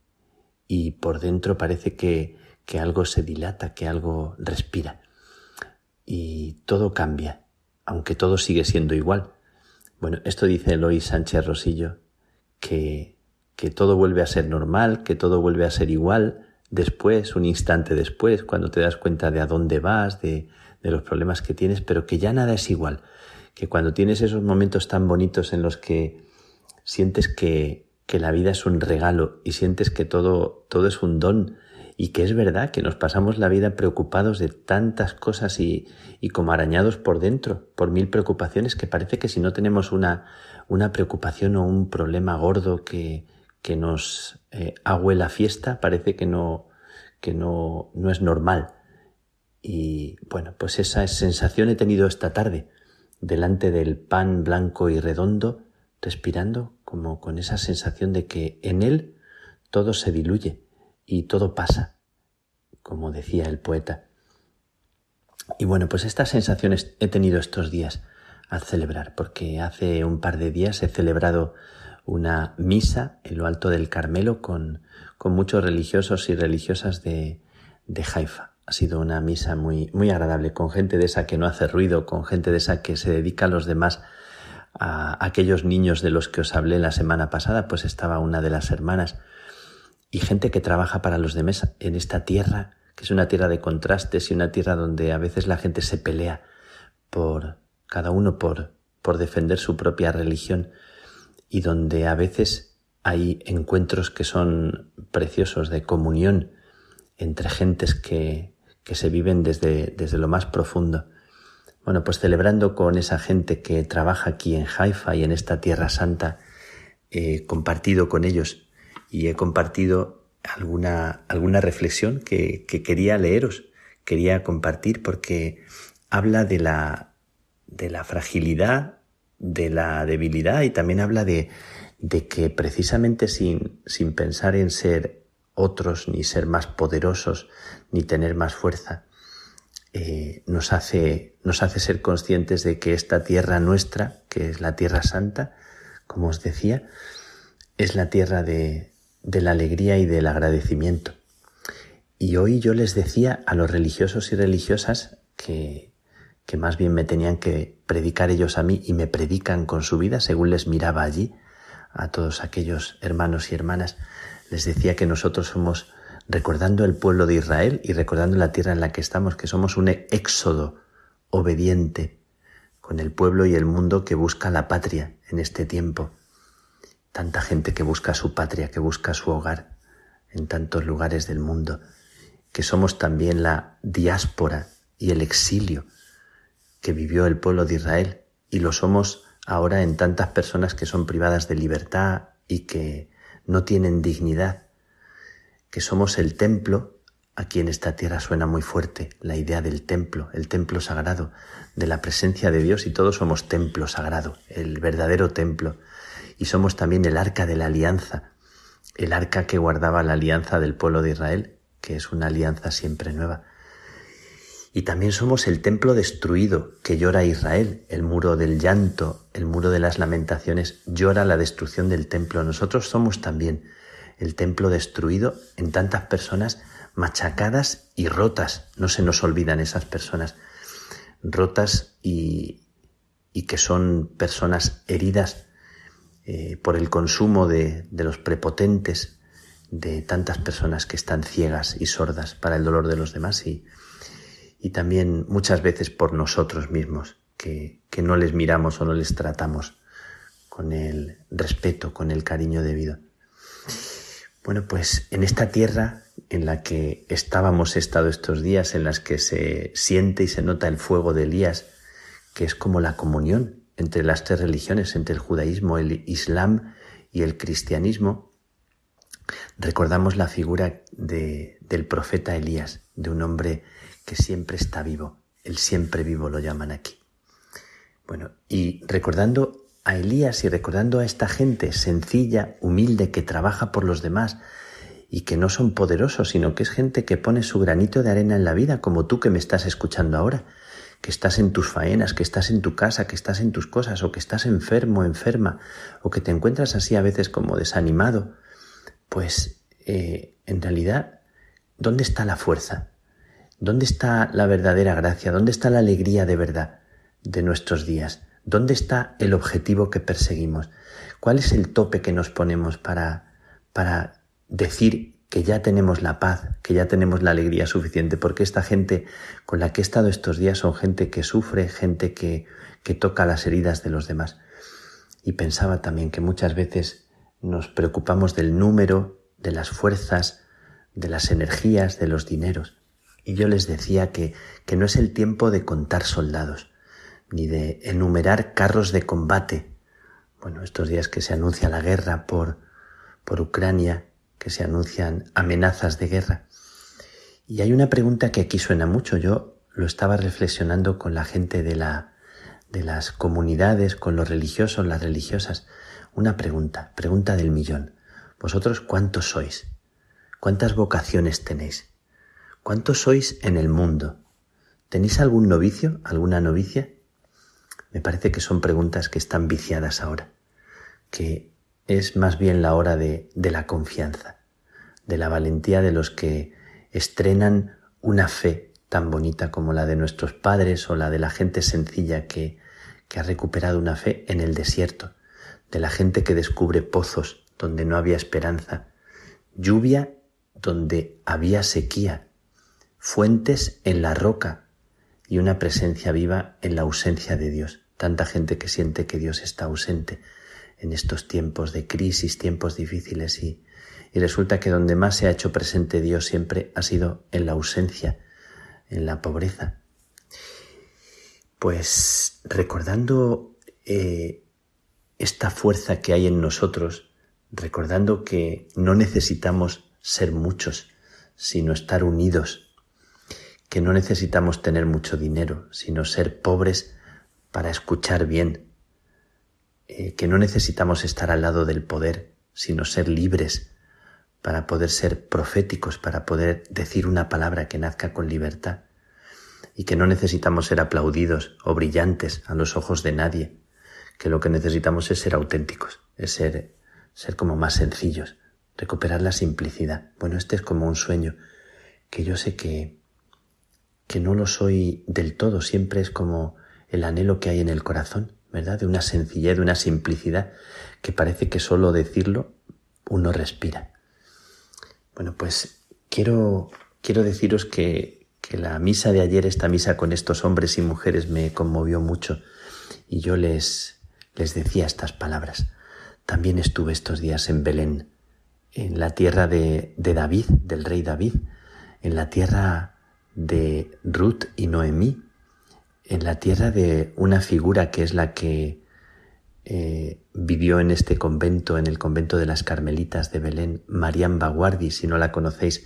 y por dentro parece que, que algo se dilata, que algo respira. Y todo cambia, aunque todo sigue siendo igual. Bueno, esto dice Eloy Sánchez Rosillo, que, que todo vuelve a ser normal, que todo vuelve a ser igual después, un instante después, cuando te das cuenta de a dónde vas, de, de los problemas que tienes, pero que ya nada es igual, que cuando tienes esos momentos tan bonitos en los que sientes que, que la vida es un regalo y sientes que todo, todo es un don y que es verdad que nos pasamos la vida preocupados de tantas cosas y, y como arañados por dentro, por mil preocupaciones, que parece que si no tenemos una, una preocupación o un problema gordo que, que nos eh, la fiesta, parece que no, que no, no es normal. Y bueno, pues esa sensación he tenido esta tarde, delante del pan blanco y redondo, respirando como con esa sensación de que en él todo se diluye y todo pasa, como decía el poeta. Y bueno, pues estas sensaciones he tenido estos días al celebrar, porque hace un par de días he celebrado una misa en lo alto del Carmelo con, con muchos religiosos y religiosas de, de Haifa. Ha sido una misa muy, muy agradable, con gente de esa que no hace ruido, con gente de esa que se dedica a los demás, a aquellos niños de los que os hablé la semana pasada, pues estaba una de las hermanas, y gente que trabaja para los demás en esta tierra, que es una tierra de contrastes y una tierra donde a veces la gente se pelea por cada uno por, por defender su propia religión y donde a veces hay encuentros que son preciosos de comunión entre gentes que, que se viven desde, desde lo más profundo. Bueno, pues celebrando con esa gente que trabaja aquí en Haifa y en esta Tierra Santa, he compartido con ellos y he compartido alguna, alguna reflexión que, que quería leeros, quería compartir porque habla de la, de la fragilidad, de la debilidad y también habla de, de que precisamente sin, sin pensar en ser otros, ni ser más poderosos, ni tener más fuerza, eh, nos, hace, nos hace ser conscientes de que esta tierra nuestra, que es la tierra santa, como os decía, es la tierra de, de la alegría y del agradecimiento. Y hoy yo les decía a los religiosos y religiosas que, que más bien me tenían que predicar ellos a mí y me predican con su vida según les miraba allí, a todos aquellos hermanos y hermanas, les decía que nosotros somos, recordando el pueblo de Israel y recordando la tierra en la que estamos, que somos un éxodo obediente con el pueblo y el mundo que busca la patria en este tiempo. Tanta gente que busca su patria, que busca su hogar en tantos lugares del mundo, que somos también la diáspora y el exilio que vivió el pueblo de Israel y lo somos ahora en tantas personas que son privadas de libertad y que no tienen dignidad, que somos el templo, aquí en esta tierra suena muy fuerte la idea del templo, el templo sagrado, de la presencia de Dios y todos somos templo sagrado, el verdadero templo, y somos también el arca de la alianza, el arca que guardaba la alianza del pueblo de Israel, que es una alianza siempre nueva. Y también somos el templo destruido que llora Israel, el muro del llanto, el muro de las lamentaciones, llora la destrucción del templo. Nosotros somos también el templo destruido en tantas personas machacadas y rotas. No se nos olvidan esas personas rotas y, y que son personas heridas eh, por el consumo de, los prepotentes, de tantas personas que están ciegas y sordas para el dolor de los demás y, y también muchas veces por nosotros mismos, que, que no les miramos o no les tratamos con el respeto, con el cariño debido. Bueno, pues en esta tierra en la que estábamos estado estos días, en las que se siente y se nota el fuego de Elías, que es como la comunión entre las tres religiones, entre el judaísmo, el islam y el cristianismo, recordamos la figura de, del profeta Elías, de un hombre que siempre está vivo, el siempre vivo lo llaman aquí. Bueno, y recordando a Elías y recordando a esta gente sencilla, humilde, que trabaja por los demás y que no son poderosos, sino que es gente que pone su granito de arena en la vida, como tú que me estás escuchando ahora, que estás en tus faenas, que estás en tu casa, que estás en tus cosas, o que estás enfermo, enferma, o que te encuentras así a veces como desanimado, pues eh, en realidad, ¿dónde está la fuerza? ¿Dónde está la verdadera gracia? ¿Dónde está la alegría de verdad de nuestros días? ¿Dónde está el objetivo que perseguimos? ¿Cuál es el tope que nos ponemos para, para decir que ya tenemos la paz, que ya tenemos la alegría suficiente? Porque esta gente con la que he estado estos días son gente que sufre, gente que, que toca las heridas de los demás. Y pensaba también que muchas veces nos preocupamos del número, de las fuerzas, de las energías, de los dineros. Y yo les decía que, que no es el tiempo de contar soldados, ni de enumerar carros de combate. Bueno, estos días que se anuncia la guerra por, por Ucrania, que se anuncian amenazas de guerra. Y hay una pregunta que aquí suena mucho. Yo lo estaba reflexionando con la gente de la, de las comunidades, con los religiosos, las religiosas. Una pregunta, pregunta del millón. ¿Vosotros cuántos sois? ¿Cuántas vocaciones tenéis? ¿Cuántos sois en el mundo? ¿Tenéis algún novicio, alguna novicia? Me parece que son preguntas que están viciadas ahora, que es más bien la hora de, la confianza, de la valentía de los que estrenan una fe tan bonita como la de nuestros padres o la de la gente sencilla que ha recuperado una fe en el desierto, de la gente que descubre pozos donde no había esperanza, lluvia donde había sequía, fuentes en la roca y una presencia viva en la ausencia de Dios. Tanta gente que siente que Dios está ausente en estos tiempos de crisis, tiempos difíciles y, y resulta que donde más se ha hecho presente Dios siempre ha sido en la ausencia, en la pobreza. Pues recordando eh, esta fuerza que hay en nosotros, recordando que no necesitamos ser muchos, sino estar unidos, que no necesitamos tener mucho dinero, sino ser pobres para escuchar bien, eh, que no necesitamos estar al lado del poder, sino ser libres para poder ser proféticos, para poder decir una palabra que nazca con libertad, y que no necesitamos ser aplaudidos o brillantes a los ojos de nadie, que lo que necesitamos es ser auténticos, es ser, ser como más sencillos, recuperar la simplicidad. Bueno, este es como un sueño que yo sé que, que no lo soy del todo, siempre es como el anhelo que hay en el corazón, ¿verdad? De una sencillez, de una simplicidad que parece que solo decirlo uno respira. Bueno, pues quiero, quiero deciros que, que la misa de ayer, esta misa con estos hombres y mujeres me conmovió mucho y yo les, les decía estas palabras. También estuve estos días en Belén, en la tierra de, David, del rey David, en la tierra de Ruth y Noemí, en la tierra de una figura que es la que eh, vivió en este convento, en el convento de las Carmelitas de Belén, Marian Baguardi, si no la conocéis,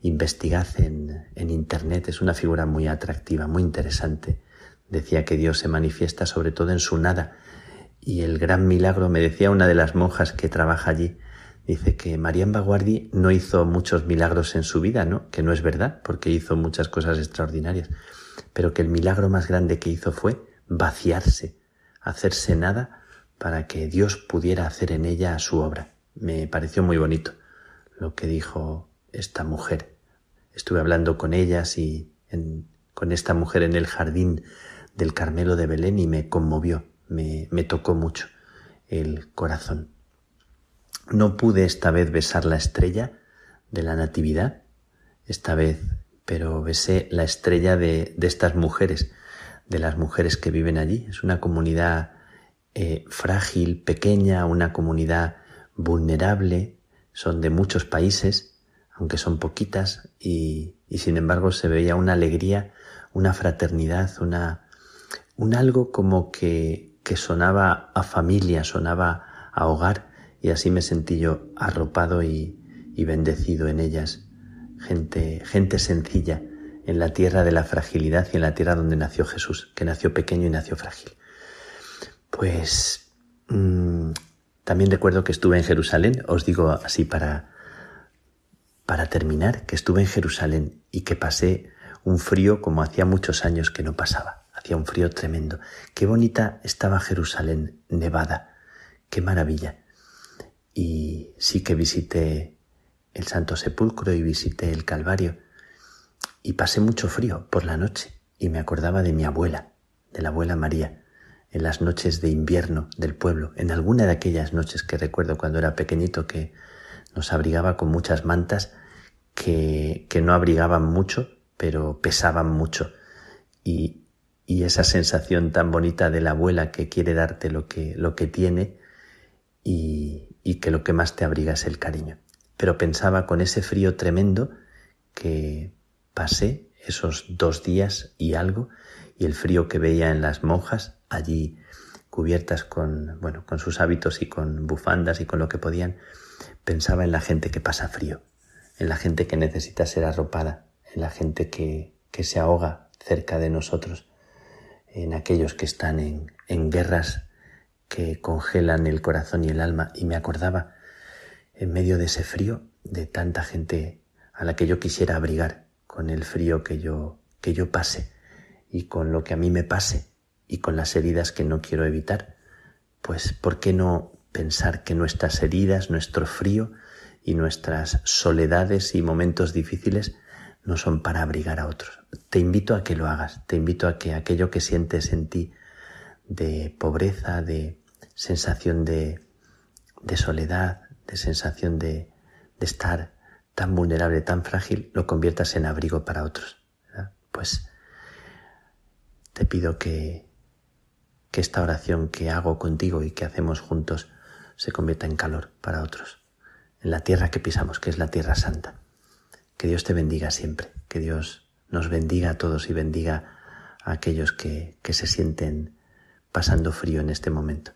investigad en, en Internet, es una figura muy atractiva, muy interesante. Decía que Dios se manifiesta sobre todo en su nada, y el gran milagro, me decía una de las monjas que trabaja allí, dice que Marian Baguardi no hizo muchos milagros en su vida, ¿no? Que no es verdad, porque hizo muchas cosas extraordinarias, pero que el milagro más grande que hizo fue vaciarse, hacerse nada para que Dios pudiera hacer en ella su obra. Me pareció muy bonito lo que dijo esta mujer. Estuve hablando con ellas y con esta mujer en el jardín del Carmelo de Belén y me conmovió me, me tocó mucho el corazón. No pude esta vez besar la estrella de la Natividad, esta vez, pero besé la estrella de, de estas mujeres, de las mujeres que viven allí. Es una comunidad eh, frágil, pequeña, una comunidad vulnerable, son de muchos países, aunque son poquitas, y, y sin embargo se veía una alegría, una fraternidad, una, un algo como que, que sonaba a familia, sonaba a hogar, y así me sentí yo arropado y, y bendecido en ellas. Gente, gente sencilla en la tierra de la fragilidad y en la tierra donde nació Jesús, que nació pequeño y nació frágil. Pues mmm, también recuerdo que estuve en Jerusalén, os digo así para, para terminar, que estuve en Jerusalén y que pasé un frío como hacía muchos años que no pasaba. Hacía un frío tremendo. Qué bonita estaba Jerusalén, nevada. Qué maravilla. Y sí que visité el Santo Sepulcro y visité el Calvario. Y pasé mucho frío por la noche y me acordaba de mi abuela, de la abuela María en las noches de invierno del pueblo, en alguna de aquellas noches que recuerdo cuando era pequeñito que nos abrigaba con muchas mantas que, que no abrigaban mucho, pero pesaban mucho. Y, y, esa sensación tan bonita de la abuela que quiere darte lo que, lo que tiene y, y que lo que más te abriga es el cariño. Pero pensaba con ese frío tremendo que pasé esos dos días y algo y el frío que veía en las monjas allí cubiertas con, bueno, con sus hábitos y con bufandas y con lo que podían, pensaba en la gente que pasa frío, en la gente que necesita ser arropada, en la gente que, que se ahoga cerca de nosotros, en aquellos que están en, en guerras que congelan el corazón y el alma, y me acordaba, en medio de ese frío, de tanta gente a la que yo quisiera abrigar con el frío que yo, que yo pase y con lo que a mí me pase y con las heridas que no quiero evitar, pues ¿por qué no pensar que nuestras heridas, nuestro frío y nuestras soledades y momentos difíciles no son para abrigar a otros? Te invito a que lo hagas, te invito a que aquello que sientes en ti de pobreza, de sensación de, de soledad, de sensación de, de, estar tan vulnerable, tan frágil, lo conviertas en abrigo para otros. Pues te pido que, que esta oración que hago contigo y que hacemos juntos se convierta en calor para otros, en la tierra que pisamos, que es la tierra santa. Que Dios te bendiga siempre, que Dios nos bendiga a todos y bendiga a aquellos que, que se sienten pasando frío en este momento.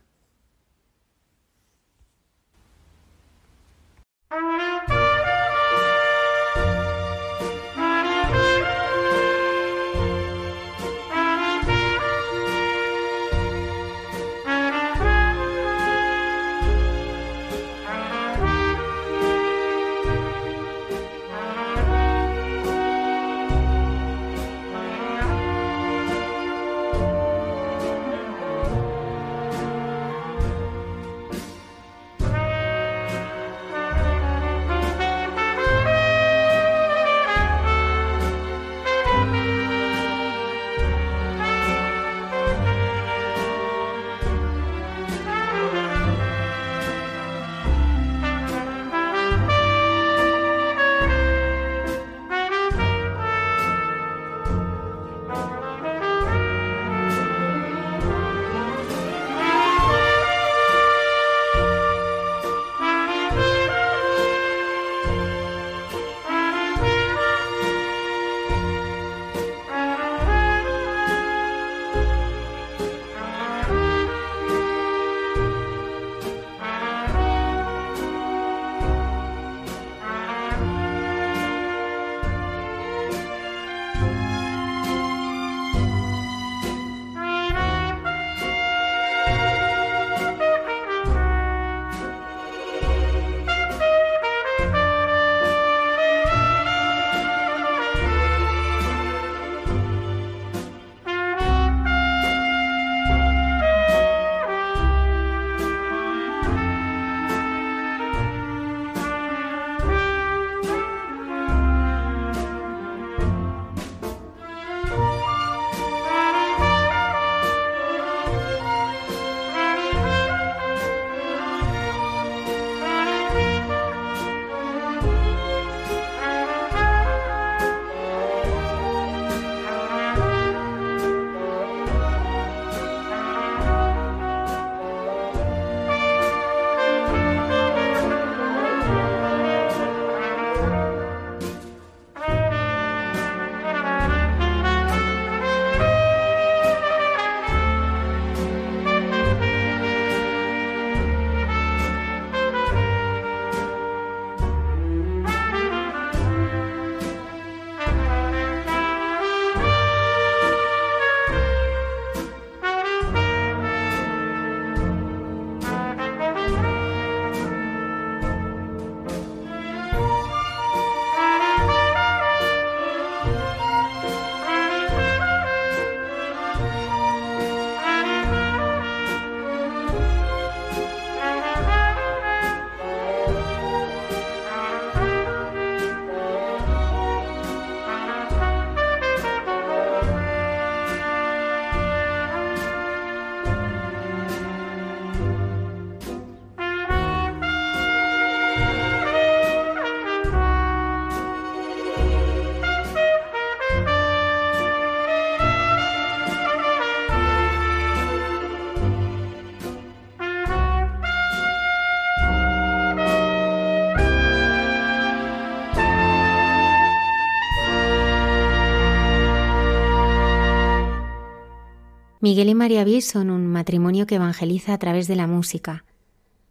Miguel y María Vi son un matrimonio que evangeliza a través de la música.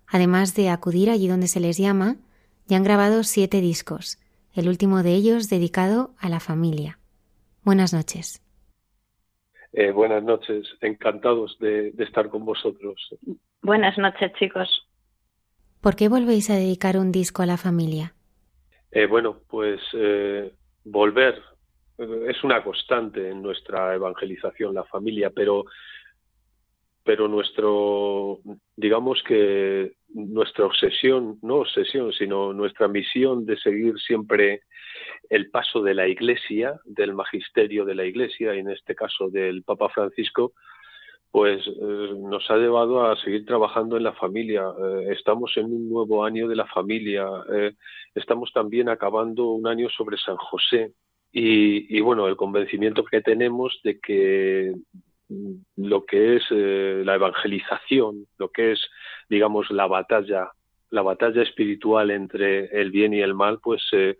Además de acudir allí donde se les llama, ya han grabado siete discos, el último de ellos dedicado a la familia. Buenas noches. Eh, buenas noches, encantados de, estar con vosotros. Buenas noches, chicos. ¿Por qué volvéis a dedicar un disco a la familia? Eh, bueno, pues eh, volver es una constante en nuestra evangelización, la familia, pero, pero nuestro, digamos que nuestra obsesión, no obsesión, sino nuestra misión de seguir siempre el paso de la Iglesia, del magisterio de la Iglesia, y en este caso del Papa Francisco, pues eh, nos ha llevado a seguir trabajando en la familia. Eh, estamos en un nuevo año de la familia. Eh, estamos también acabando un año sobre San José. Y, bueno, el convencimiento que tenemos de que lo que es la evangelización, lo que es, digamos, la batalla, la batalla espiritual entre el bien y el mal, pues se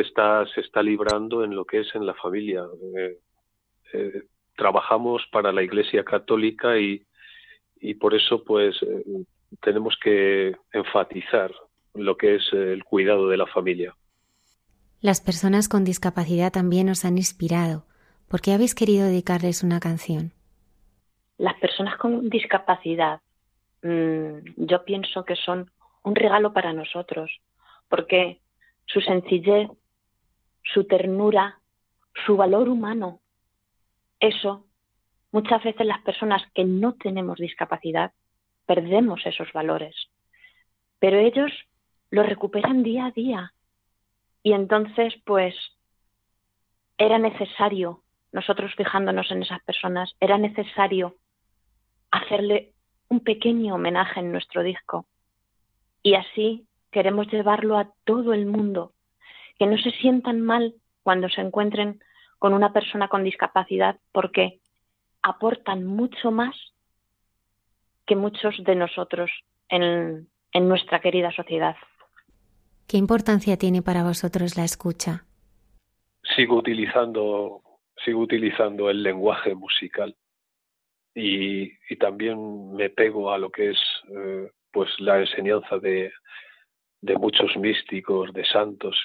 está se está librando en lo que es en la familia trabajamos para la Iglesia Católica y, por eso pues eh, tenemos que enfatizar lo que es el cuidado de la familia. Las personas con discapacidad también os han inspirado. ¿Por qué habéis querido dedicarles una canción? Las personas con discapacidad mm, yo pienso que son un regalo para nosotros, porque su sencillez, su ternura, su valor humano eso, muchas veces las personas que no tenemos discapacidad perdemos esos valores, pero ellos lo recuperan día a día. Y entonces, pues, era necesario, nosotros fijándonos en esas personas, era necesario hacerle un pequeño homenaje en nuestro disco. Y así queremos llevarlo a todo el mundo, que no se sientan mal cuando se encuentren con una persona con discapacidad porque aportan mucho más que muchos de nosotros en, nuestra querida sociedad. ¿Qué importancia tiene para vosotros la escucha? Sigo utilizando, sigo utilizando el lenguaje musical y, también me pego a lo que es eh, pues la enseñanza de, de muchos místicos, de santos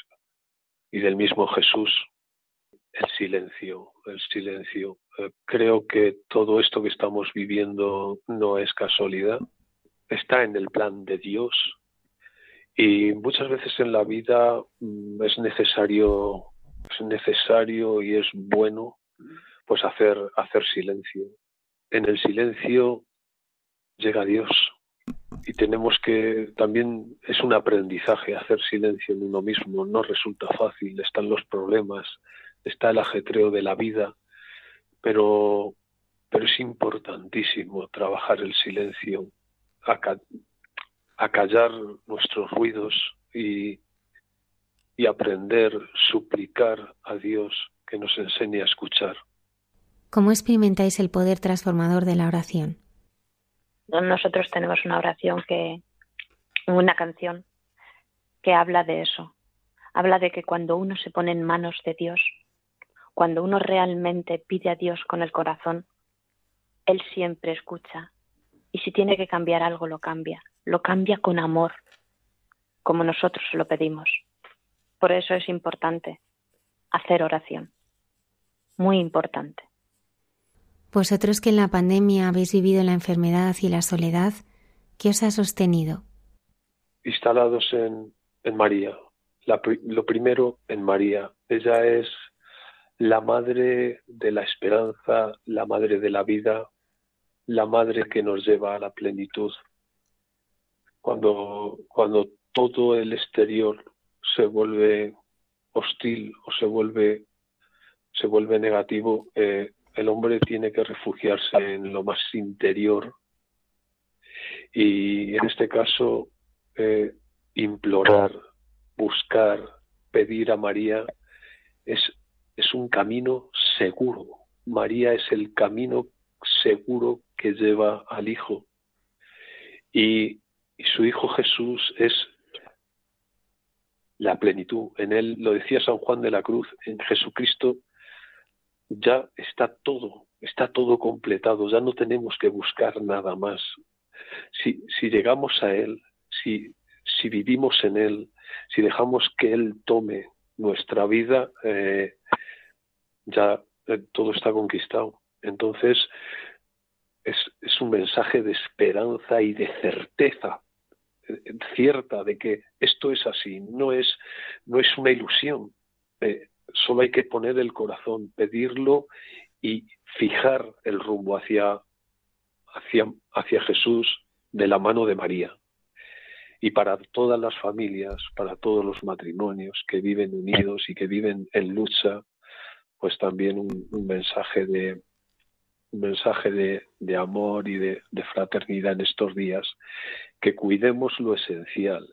y del mismo Jesús, el silencio, el silencio. Eh, creo que todo esto que estamos viviendo no es casualidad, está en el plan de Dios y muchas veces en la vida mm, es necesario, es necesario y es bueno pues hacer, hacer silencio. En el silencio llega Dios. Y tenemos que también es un aprendizaje hacer silencio en uno mismo, no resulta fácil, están los problemas, está el ajetreo de la vida, pero, pero es importantísimo trabajar el silencio, acallar nuestros ruidos y, y aprender, suplicar a Dios que nos enseñe a escuchar. ¿Cómo experimentáis el poder transformador de la oración? Nosotros tenemos una oración que, una canción que habla de eso. Habla de que cuando uno se pone en manos de Dios, cuando uno realmente pide a Dios con el corazón, Él siempre escucha. Y si tiene que cambiar algo, lo cambia. Lo cambia con amor, como nosotros lo pedimos. Por eso es importante hacer oración. Muy importante. Vosotros que en la pandemia habéis vivido la enfermedad y la soledad, ¿qué os ha sostenido? Instalados en, María. lo primero en María. Ella es la madre de la esperanza, la madre de la vida, la madre que nos lleva a la plenitud. Cuando, cuando todo el exterior se vuelve hostil o se vuelve, se vuelve negativo, eh, el hombre tiene que refugiarse en lo más interior y en este caso eh, implorar, buscar, pedir a María es es un camino seguro. María es el camino seguro que lleva al Hijo. Y, su Hijo Jesús es la plenitud. En él, lo decía San Juan de la Cruz, en Jesucristo ya está todo. está todo completado, ya no tenemos que buscar nada más. Si, si llegamos a Él, si, si vivimos en Él, si dejamos que Él tome nuestra vida, eh, ya eh, todo está conquistado. Entonces, es, es, un mensaje de esperanza y de certeza cierta de que esto es así, no es, no es una ilusión. solo hay que poner el corazón, pedirlo y fijar el rumbo hacia, hacia, hacia Jesús de la mano de María. Y para todas las familias, para todos los matrimonios que viven unidos y que viven en lucha, pues también un, mensaje de mensaje de, amor y de, de fraternidad en estos días, que cuidemos lo esencial,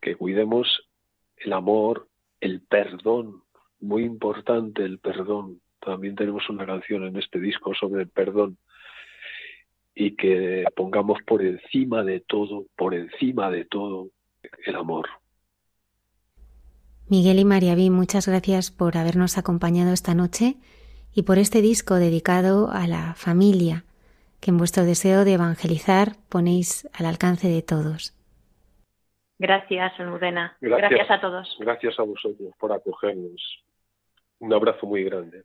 que cuidemos el amor, el perdón, muy importante el perdón, también tenemos una canción en este disco sobre el perdón y que pongamos por encima de todo, por encima de todo, el amor. Miguel y María B, muchas gracias por habernos acompañado esta noche y por este disco dedicado a la familia, que en vuestro deseo de evangelizar ponéis al alcance de todos. Gracias, Almudena. gracias a todos. Gracias a vosotros por acogernos. Un abrazo muy grande.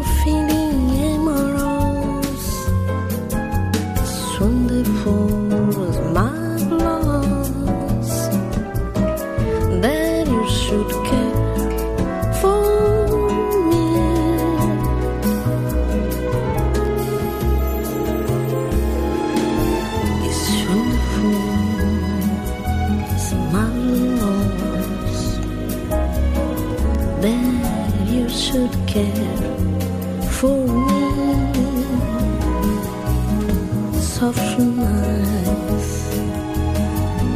soften eyes,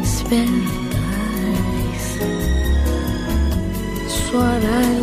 spare eyes, swart.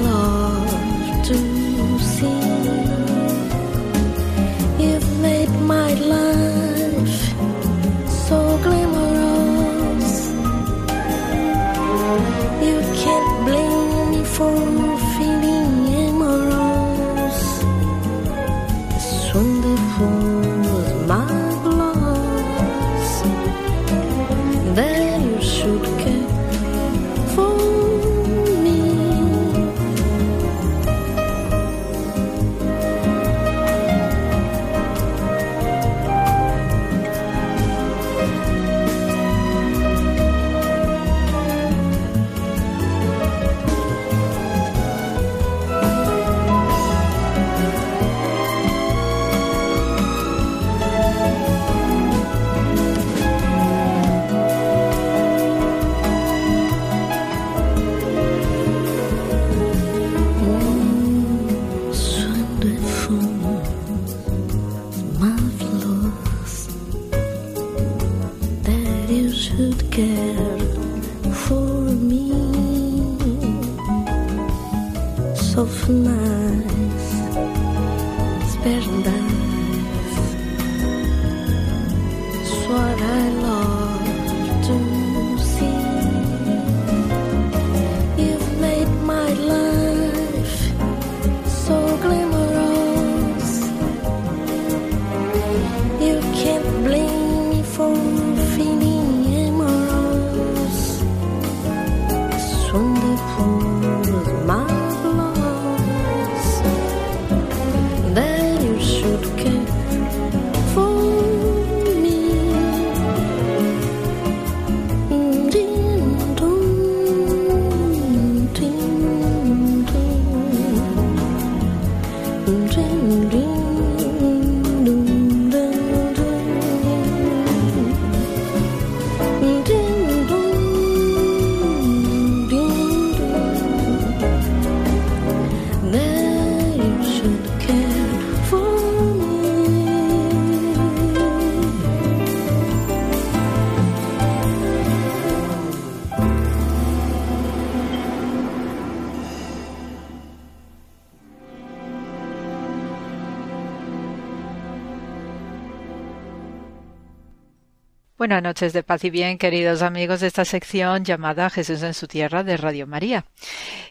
Buenas noches de paz y bien, queridos amigos de esta sección llamada Jesús en su tierra de Radio María.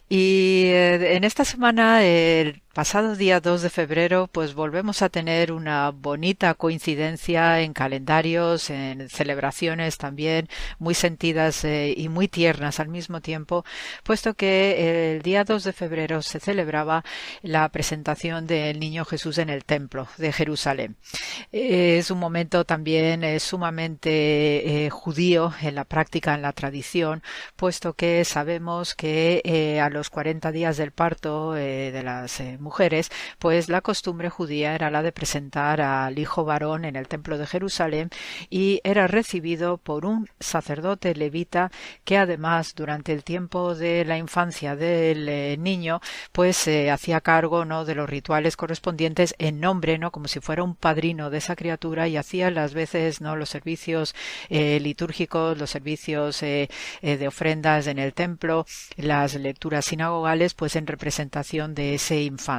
Y eh, en esta semana, el pasado día 2 de febrero, pues volvemos a tener una bonita coincidencia en calendarios, en celebraciones también muy sentidas eh, y muy tiernas al mismo tiempo, puesto que el día 2 de febrero se celebraba la presentación del Niño Jesús en el Templo de Jerusalén. Es un momento también eh, sumamente judío en la práctica, en la tradición, puesto que sabemos que a los los 40 días del parto eh, de las eh, mujeres, pues la costumbre judía era la de presentar al hijo varón en el templo de Jerusalén y era recibido por un sacerdote levita que además durante el tiempo de la infancia del eh, niño pues se hacía cargo no de los rituales correspondientes en nombre no como si fuera un padrino de esa criatura y hacía las veces no los servicios litúrgicos los servicios de ofrendas en el templo las lecturas sinagogales pues en representación de ese infante.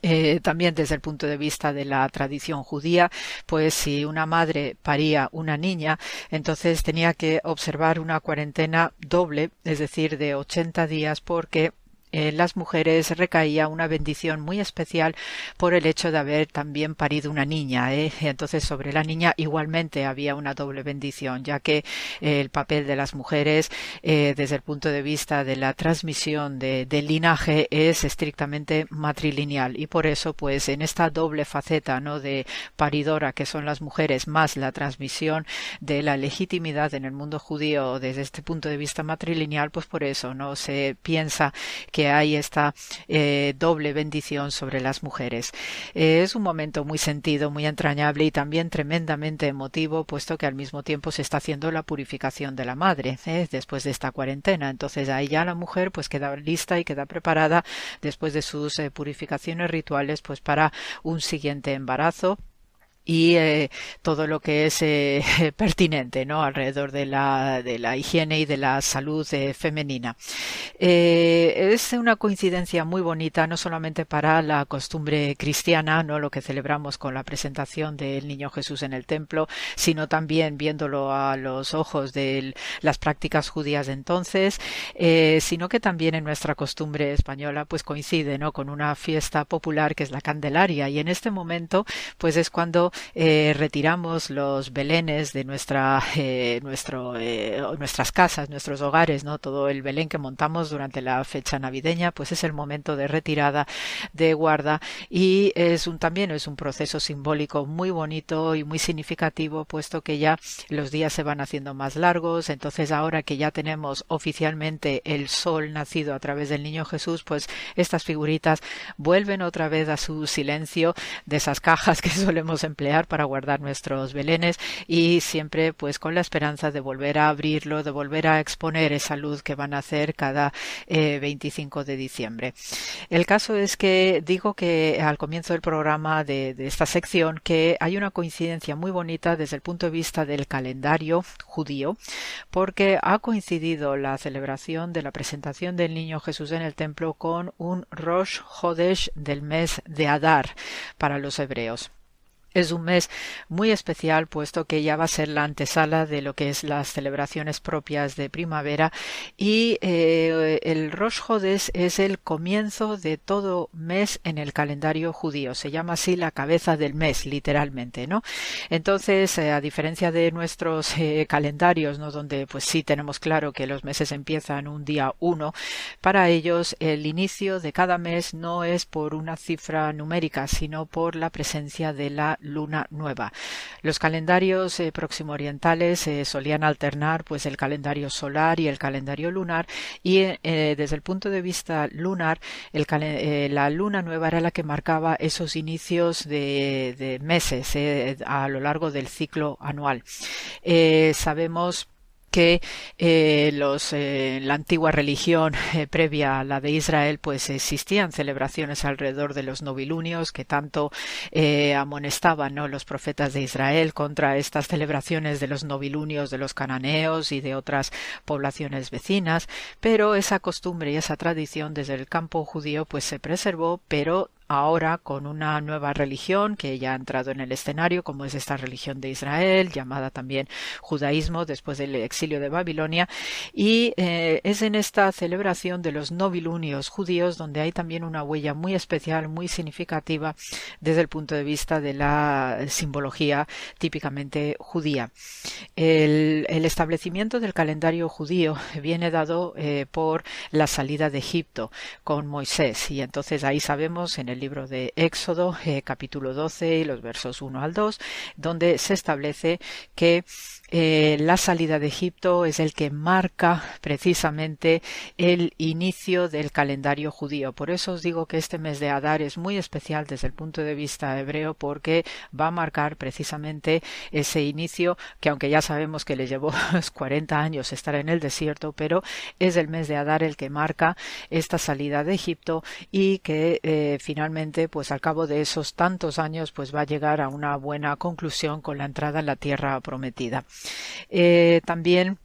Eh, también desde el punto de vista de la tradición judía, pues si una madre paría una niña, entonces tenía que observar una cuarentena doble, es decir, de 80 días, porque en las mujeres recaía una bendición muy especial por el hecho de haber también parido una niña. ¿eh? Entonces sobre la niña igualmente había una doble bendición, ya que eh, el papel de las mujeres eh, desde el punto de vista de la transmisión de, del linaje es estrictamente matrilineal y por eso pues en esta doble faceta no de paridora que son las mujeres más la transmisión de la legitimidad en el mundo judío desde este punto de vista matrilineal pues por eso no se piensa que hay esta eh, doble bendición sobre las mujeres. Eh, es un momento muy sentido, muy entrañable y también tremendamente emotivo, puesto que al mismo tiempo se está haciendo la purificación de la madre ¿eh? después de esta cuarentena. Entonces ahí ya la mujer pues queda lista y queda preparada después de sus purificaciones rituales pues para un siguiente embarazo y eh, todo lo que es eh, pertinente ¿no? alrededor de la, de la higiene y de la salud eh, femenina. es una coincidencia muy bonita, no solamente para la costumbre cristiana, no lo que celebramos con la presentación del Niño Jesús en el templo, sino también viéndolo a los ojos de las prácticas judías de entonces, sino que también en nuestra costumbre española pues coincide ¿no? con una fiesta popular que es la Candelaria y en este momento pues es cuando eh, retiramos los belenes de nuestra, eh, nuestro, eh, nuestras casas, nuestros hogares, ¿no? Todo el belén que montamos durante la fecha navideña, pues es el momento de retirada, de guarda y es un, también es un proceso simbólico muy bonito y muy significativo, puesto que ya los días se van haciendo más largos, entonces ahora que ya tenemos oficialmente el sol nacido a través del niño Jesús, pues estas figuritas vuelven otra vez a su silencio de esas cajas que solemos emplear para guardar nuestros belenes y siempre pues con la esperanza de volver a abrirlo, de volver a exponer esa luz que van a hacer cada 25 eh, de diciembre. El caso es que digo que al comienzo del programa de, de esta sección que hay una coincidencia muy bonita desde el punto de vista del calendario judío porque ha coincidido la celebración de la presentación del niño Jesús en el templo con un Rosh Hodesh del mes de Adar para los hebreos. Es un mes muy especial puesto que ya va a ser la antesala de lo que es las celebraciones propias de primavera y eh, el Rosh Hodesh es el comienzo de todo mes en el calendario judío. Se llama así la cabeza del mes, literalmente, ¿no? Entonces, eh, a diferencia de nuestros eh, calendarios, ¿no? Donde pues sí tenemos claro que los meses empiezan un día uno, para ellos el inicio de cada mes no es por una cifra numérica, sino por la presencia de la luna nueva. Los calendarios eh, próximo orientales eh, solían alternar pues el calendario solar y el calendario lunar y eh, desde el punto de vista lunar la luna nueva era la que marcaba esos inicios de, de meses a lo largo del ciclo anual. sabemos que eh, los, eh, la antigua religión eh, previa a la de Israel pues existían celebraciones alrededor de los novilunios que tanto amonestaban ¿no? los profetas de Israel contra estas celebraciones de los novilunios de los cananeos y de otras poblaciones vecinas pero esa costumbre y esa tradición desde el campo judío pues se preservó pero ahora con una nueva religión que ya ha entrado en el escenario, como es esta religión de Israel, llamada también judaísmo después del exilio de Babilonia, y eh, es en esta celebración de los novilunios judíos donde hay también una huella muy especial, muy significativa desde el punto de vista de la simbología típicamente judía. El, establecimiento del calendario judío viene dado eh, por la salida de Egipto con Moisés y entonces ahí sabemos en el libro de Éxodo, eh, capítulo 12 y los versos 1 al 2, donde se establece que eh, la salida de Egipto es el que marca precisamente el inicio del calendario judío. Por eso os digo que este mes de Adar es muy especial desde el punto de vista hebreo porque va a marcar precisamente ese inicio que aunque ya sabemos que le llevó 40 años estar en el desierto, pero es el mes de Adar el que marca esta salida de Egipto y que eh, finalmente pues al cabo de esos tantos años pues va a llegar a una buena conclusión con la entrada en la tierra prometida. Eh, también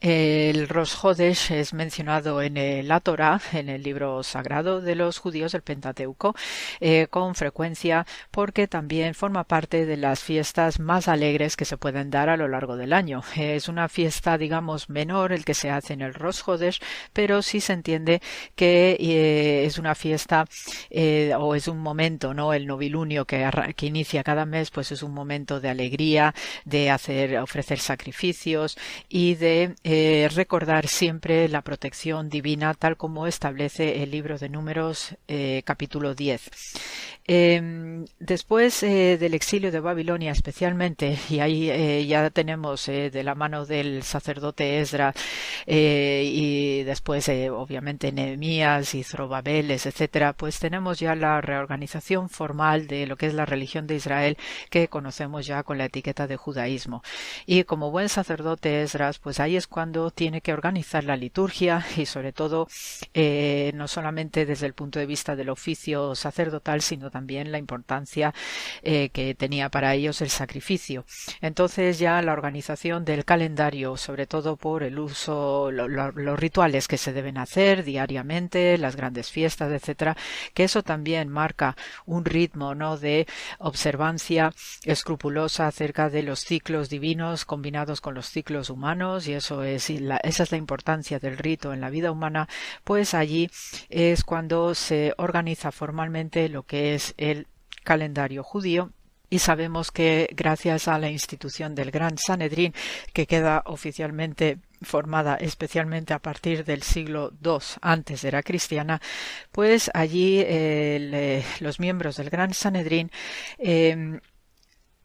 el Rosh Hodesh es mencionado en la Torah, en el libro sagrado de los judíos, el Pentateuco, eh, con frecuencia porque también forma parte de las fiestas más alegres que se pueden dar a lo largo del año. es una fiesta, digamos, menor el que se hace en el Rosh Hodesh, pero sí se entiende que eh, es una fiesta eh, o es un momento, ¿no? El novilunio que, que inicia cada mes, pues es un momento de alegría, de hacer, ofrecer sacrificios y de eh, recordar siempre la protección divina tal como establece el libro de números eh, capítulo 10. Em, después eh, del exilio de Babilonia especialmente, y ahí ya tenemos de la mano del sacerdote Esdra y después obviamente Nehemías y Zorobabeles, etcétera, pues tenemos ya la reorganización formal de lo que es la religión de Israel que conocemos ya con la etiqueta de judaísmo. Y como buen sacerdote Esdras, pues ahí es cuando tiene que organizar la liturgia y sobre todo eh, no solamente desde el punto de vista del oficio sacerdotal, sino también la importancia eh, que tenía para ellos el sacrificio. Entonces ya la organización del calendario, sobre todo por el uso, los rituales que se deben hacer diariamente, las grandes fiestas, etcétera, que eso también marca un ritmo no de observancia escrupulosa acerca de los ciclos divinos combinados con los ciclos humanos y eso es esa es la importancia del rito en la vida humana, pues allí es cuando se organiza formalmente lo que es el calendario judío. Y sabemos que gracias a la institución del Gran Sanedrín, que queda oficialmente formada especialmente a partir del siglo II antes era cristiana, pues allí eh, los miembros del Gran Sanedrín eh,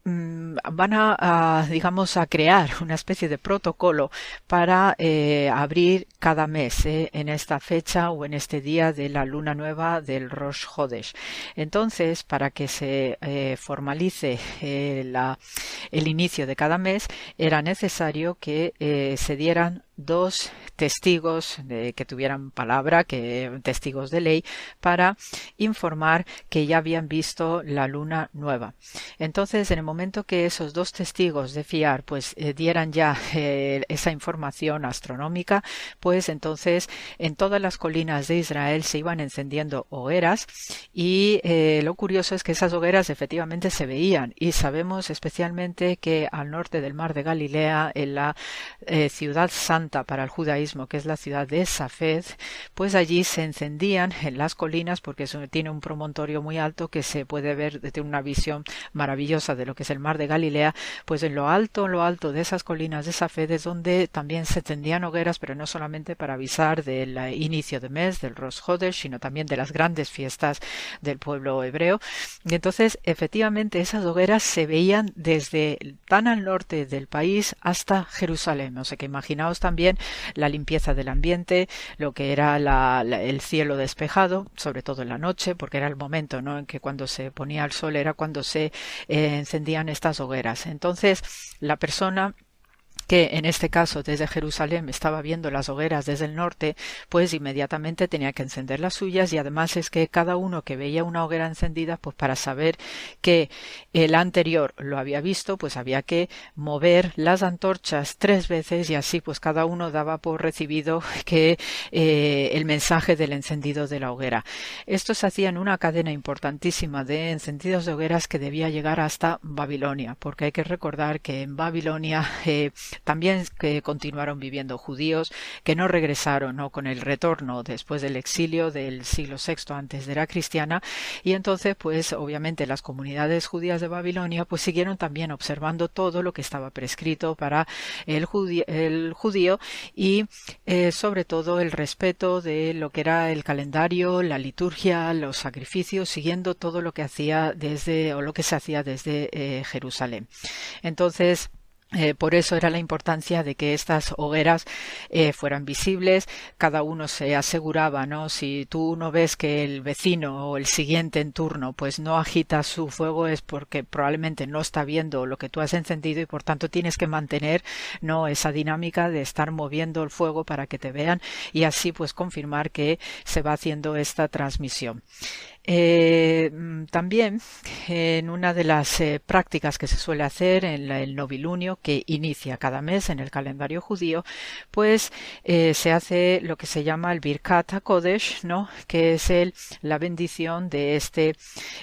van a, digamos, a crear una especie de protocolo para eh, abrir cada mes eh, en esta fecha o en este día de la luna nueva del Rosh Hodesh. Entonces, para que se eh, formalice el inicio de cada mes, era necesario que se dieran dos testigos de, que tuvieran palabra, que testigos de ley, para informar que ya habían visto la luna nueva. Entonces, en el momento que esos dos testigos de fiar, pues eh, dieran ya eh, esa información astronómica, pues entonces en todas las colinas de Israel se iban encendiendo hogueras y eh, lo curioso es que esas hogueras efectivamente se veían y sabemos especialmente que al norte del mar de Galilea, en la ciudad santa para el judaísmo, que es la ciudad de Safed, pues allí se encendían en las colinas, porque tiene un promontorio muy alto que se puede ver desde una visión maravillosa de lo que es el mar de Galilea, pues en lo alto, en lo alto de esas colinas de Safed es donde también se tendían hogueras, pero no solamente para avisar del inicio de mes, del Rosh Hodesh, sino también de las grandes fiestas del pueblo hebreo. Y entonces, efectivamente, esas hogueras se veían desde tan al norte del país hasta Jerusalén. O sea que imaginaos también la limpieza del ambiente, lo que era el cielo despejado, sobre todo en la noche, porque era el momento ¿no? en que cuando se ponía el sol era cuando se eh, encendían estas hogueras. Entonces, la persona que en este caso desde Jerusalén estaba viendo las hogueras desde el norte, pues inmediatamente tenía que encender las suyas y además es que cada uno que veía una hoguera encendida, pues para saber que el anterior lo había visto, pues había que mover las antorchas tres veces y así pues cada uno daba por recibido que eh, el mensaje del encendido de la hoguera. Esto se hacía en una cadena importantísima de encendidos de hogueras que debía llegar hasta Babilonia, porque hay que recordar que en Babilonia eh, también que continuaron viviendo judíos que no regresaron ¿no? con el retorno después del exilio del siglo VI antes de la cristiana y entonces pues obviamente las comunidades judías de Babilonia pues siguieron también observando todo lo que estaba prescrito para el judío, el judío y eh, sobre todo el respeto de lo que era el calendario, la liturgia, los sacrificios, siguiendo todo lo que hacía desde o lo que se hacía desde eh, Jerusalén. Entonces, eh, por eso era la importancia de que estas hogueras eh, fueran visibles. Cada uno se aseguraba, ¿no? Si tú no ves que el vecino o el siguiente en turno, pues no agita su fuego, es porque probablemente no está viendo lo que tú has encendido y por tanto tienes que mantener, ¿no? Esa dinámica de estar moviendo el fuego para que te vean y así pues confirmar que se va haciendo esta transmisión. Eh, mm, también en una de las eh, prácticas que se suele hacer en el novilunio que inicia cada mes en el calendario judío, pues eh, se hace lo que se llama el Birkat HaKodesh, ¿no? que es el, la bendición de este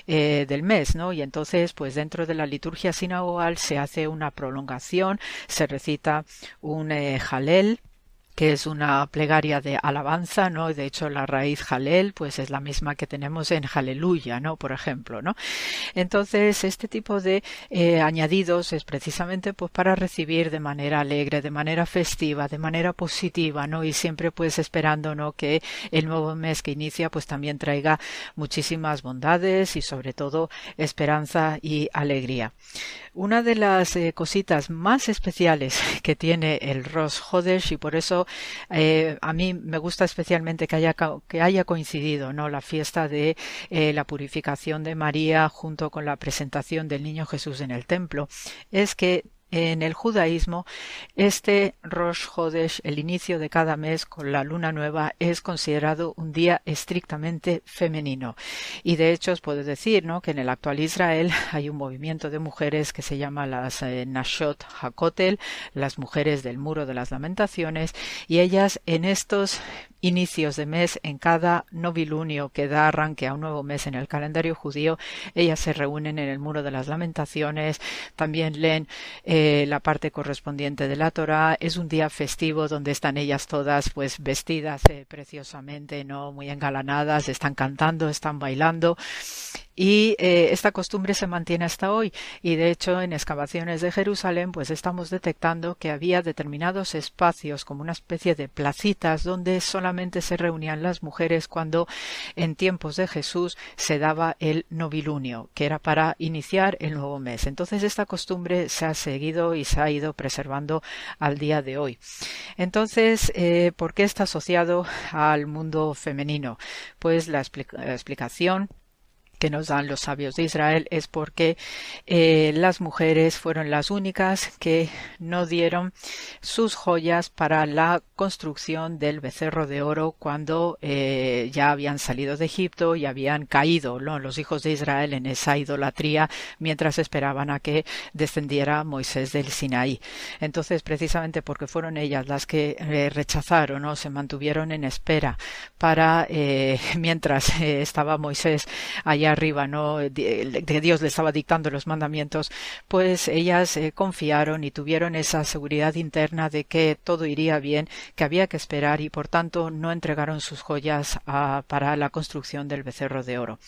del mes, ¿no? Y entonces, pues dentro de la liturgia sinagogal se hace una prolongación, se recita un Jalel, que es una plegaria de alabanza, ¿no? De hecho, la raíz Jalel, pues es la misma que tenemos en Aleluya, ¿no? Por ejemplo, ¿no? Entonces, este tipo de eh, añadidos es precisamente pues para recibir de manera alegre, de manera festiva, de manera positiva, ¿no? Y siempre pues esperando, ¿no? Que el nuevo mes que inicia pues también traiga muchísimas bondades y sobre todo esperanza y alegría. Una de las eh, cositas más especiales que tiene el Rosh Hodesh y por eso eh, a mí me gusta especialmente que haya, que haya coincidido ¿no? la fiesta de eh, la purificación de María junto con la presentación del niño Jesús en el templo es que en el judaísmo, este Rosh Hodesh, el inicio de cada mes con la luna nueva, es considerado un día estrictamente femenino. Y de hecho os puedo decir ¿no? que en el actual Israel hay un movimiento de mujeres que se llama las eh, Nashot Hakotel, las mujeres del muro de las lamentaciones, y ellas en estos inicios de mes, en cada novilunio que da arranque a un nuevo mes en el calendario judío, ellas se reúnen en el muro de las lamentaciones, también leen eh, la parte correspondiente de la Torah, es un día festivo donde están ellas todas pues vestidas eh, preciosamente, no muy engalanadas, están cantando, están bailando y eh, esta costumbre se mantiene hasta hoy. Y de hecho en excavaciones de Jerusalén pues estamos detectando que había determinados espacios como una especie de placitas donde solamente se reunían las mujeres cuando en tiempos de Jesús se daba el novilunio que era para iniciar el nuevo mes. Entonces esta costumbre se ha seguido y se ha ido preservando al día de hoy. Entonces eh, ¿por qué está asociado al mundo femenino? pues la explicación que nos dan los sabios de Israel es porque eh, las mujeres fueron las únicas que no dieron sus joyas para la construcción del becerro de oro cuando eh, ya habían salido de Egipto y habían caído los hijos de Israel en esa idolatría mientras esperaban a que descendiera Moisés del Sinaí. Entonces, precisamente porque fueron ellas las que eh, rechazaron o se mantuvieron en espera para mientras estaba Moisés allá arriba, ¿no? que Dios le estaba dictando los mandamientos, pues ellas eh, confiaron y tuvieron esa seguridad interna de que todo iría bien, que había que esperar y por tanto no entregaron sus joyas para la construcción del becerro de oro.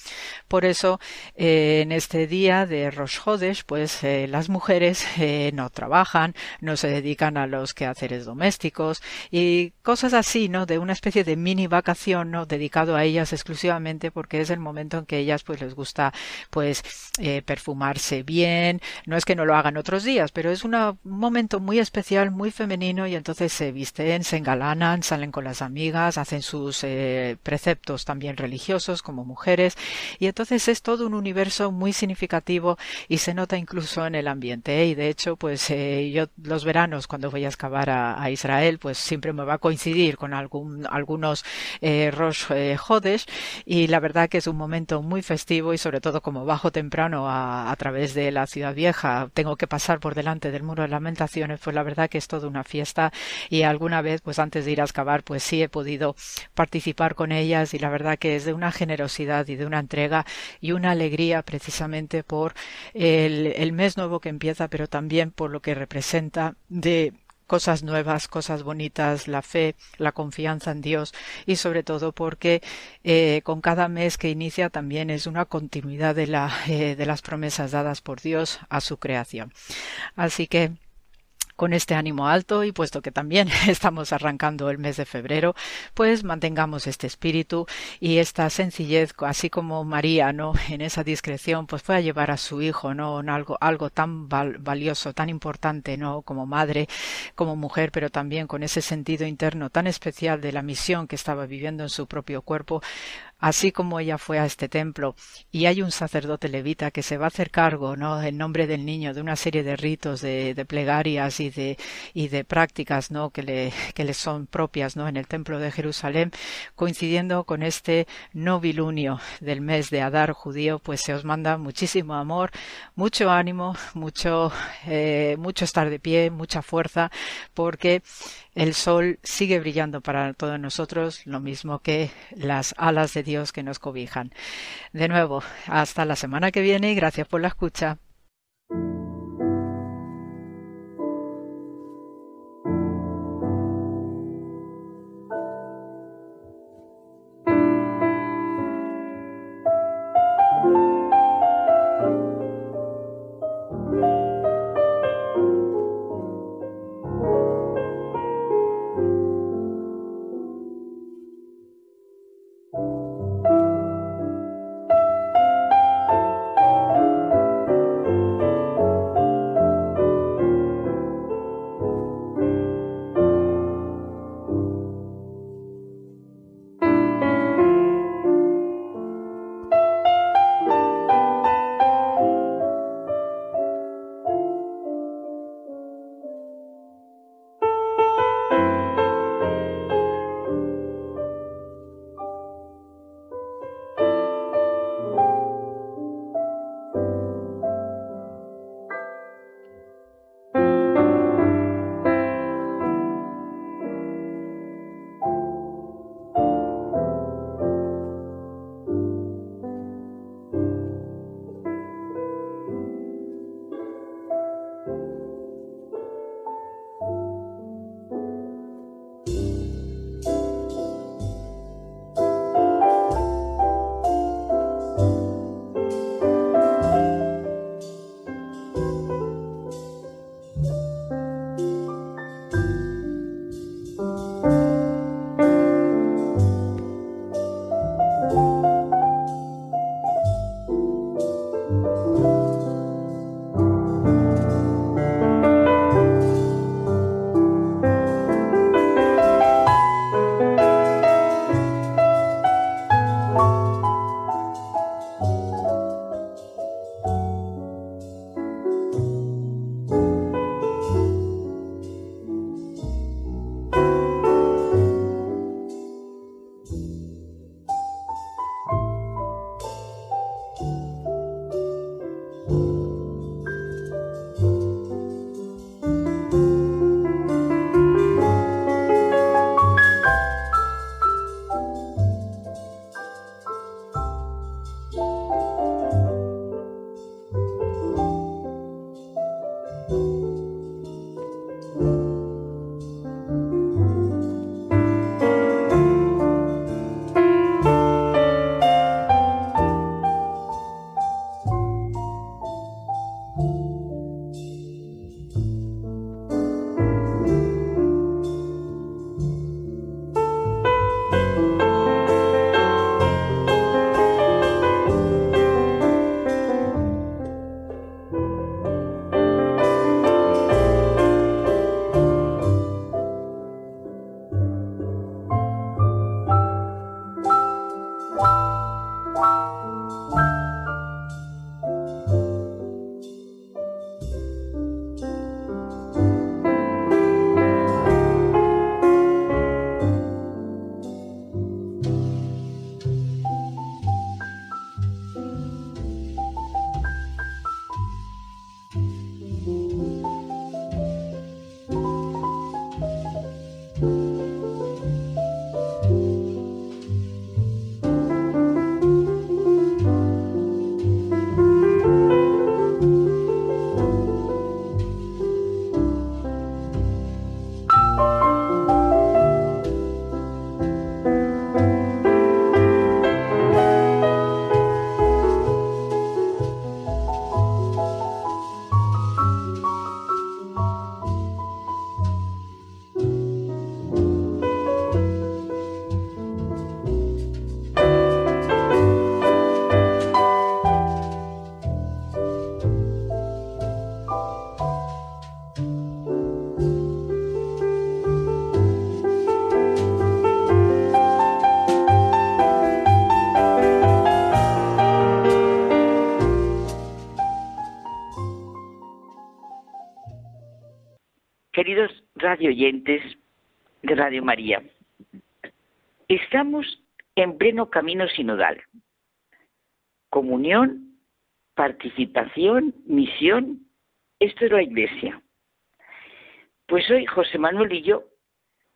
Por eso, eh, en este día de Rosh Hodesh, pues eh, las mujeres no trabajan, no se dedican a los quehaceres domésticos y cosas así, ¿no? De una especie de mini vacación, ¿no? Dedicado a ellas exclusivamente porque es el momento en que ellas pues les gusta pues eh, perfumarse bien. No es que no lo hagan otros días, pero es un momento muy especial, muy femenino y entonces se visten, se engalanan, salen con las amigas, hacen sus eh, preceptos también religiosos como mujeres y entonces es todo un universo muy significativo y se nota incluso en el ambiente. ¿eh? Y de hecho, pues yo los veranos cuando voy a excavar a, Israel, pues siempre me va a coincidir con algún, algunos Rosh Hodesh y la verdad que es un momento muy festivo y sobre todo como bajo temprano a, través de la ciudad vieja, tengo que pasar por delante del muro de lamentaciones, pues la verdad que es toda una fiesta y alguna vez, pues antes de ir a excavar, pues sí he podido participar con ellas y la verdad que es de una generosidad y de una entrega y una alegría precisamente por el, el mes nuevo que empieza, pero también por lo que representa de cosas nuevas, cosas bonitas, la fe, la confianza en Dios y sobre todo porque eh, con cada mes que inicia también es una continuidad de, la, eh, de las promesas dadas por Dios a su creación. Así que con este ánimo alto y puesto que también estamos arrancando el mes de febrero, pues mantengamos este espíritu y esta sencillez, así como María, ¿no? En esa discreción, pues fue a llevar a su hijo, ¿no? Algo, algo tan valioso, tan importante, ¿no? Como madre, como mujer, pero también con ese sentido interno tan especial de la misión que estaba viviendo en su propio cuerpo, así como ella fue a este templo y hay un sacerdote levita que se va a hacer cargo, ¿no? En nombre del niño de una serie de ritos, de, plegarias y de, y de prácticas, ¿no? Que le, que son propias, ¿no? En el templo de Jerusalén, coincidiendo con este novilunio del mes de Adar judío, pues se os manda muchísimo amor, mucho ánimo, mucho, eh, mucho estar de pie, mucha fuerza, porque el sol sigue brillando para todos nosotros, lo mismo que las alas de Dios que nos cobijan. De nuevo, hasta la semana que viene y gracias por la escucha. Queridos radioyentes de Radio María, estamos en pleno camino sinodal. Comunión, participación, misión, esto es la Iglesia. Pues hoy José Manuel y yo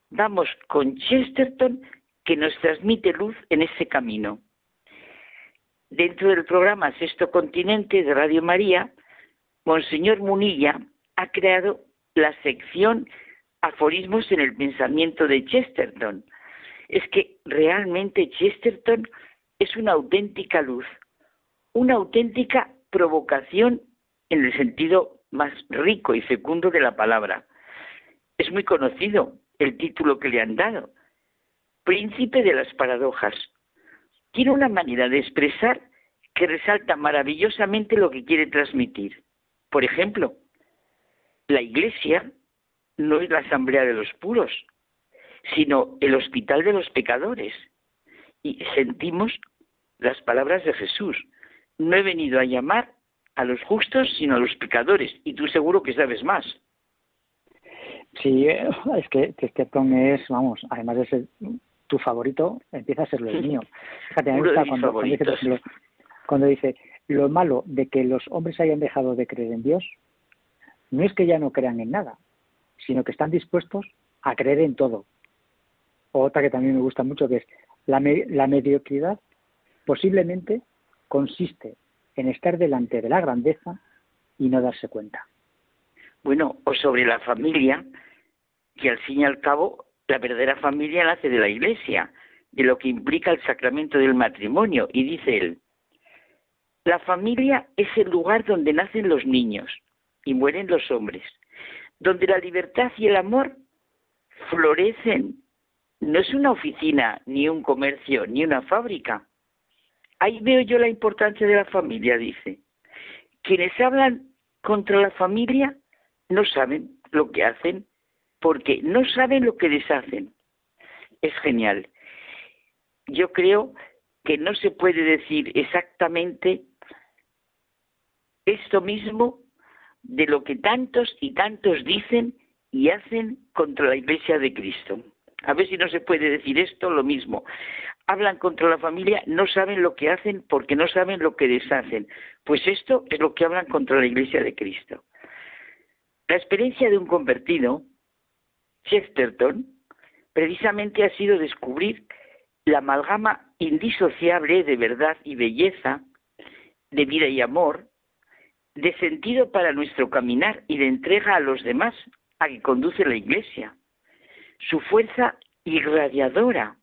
vamos con Chesterton que nos transmite luz en este camino. Dentro del programa Sexto Continente de Radio María, Monseñor Munilla ha creado la sección Aforismos en el pensamiento de Chesterton. Es que realmente Chesterton es una auténtica luz, una auténtica provocación en el sentido más rico y fecundo de la palabra. Es muy conocido el título que le han dado, Príncipe de las Paradojas. Tiene una manera de expresar que resalta maravillosamente lo que quiere transmitir. Por ejemplo, la iglesia no es la asamblea de los puros, sino el hospital de los pecadores. Y sentimos las palabras de Jesús. No he venido a llamar a los justos, sino a los pecadores. Y tú seguro que sabes más. Sí, es que Chesterton es, vamos, además de ser tu favorito, empieza a serlo el mío. Fíjate, me gusta cuando, cuando, cuando dice, lo malo de que los hombres hayan dejado de creer en Dios no es que ya no crean en nada, sino que están dispuestos a creer en todo. Otra que también me gusta mucho, que es la, la mediocridad posiblemente consiste en estar delante de la grandeza y no darse cuenta. Bueno, o sobre la familia, que al fin y al cabo la verdadera familia nace de la iglesia, de lo que implica el sacramento del matrimonio. Y dice él, la familia es el lugar donde nacen los niños y mueren los hombres, donde la libertad y el amor florecen. No es una oficina, ni un comercio, ni una fábrica. Ahí veo yo la importancia de la familia, dice. Quienes hablan contra la familia no saben lo que hacen porque no saben lo que deshacen. Es genial. Yo creo que no se puede decir exactamente esto mismo de lo que tantos y tantos dicen y hacen contra la Iglesia de Cristo. A ver si no se puede decir esto lo mismo. Hablan contra la familia, no saben lo que hacen porque no saben lo que deshacen. Pues esto es lo que hablan contra la Iglesia de Cristo. La experiencia de un convertido, Chesterton, precisamente ha sido descubrir la amalgama indisociable de verdad y belleza, de vida y amor, de sentido para nuestro caminar y de entrega a los demás a que conduce la Iglesia. Su fuerza irradiadora,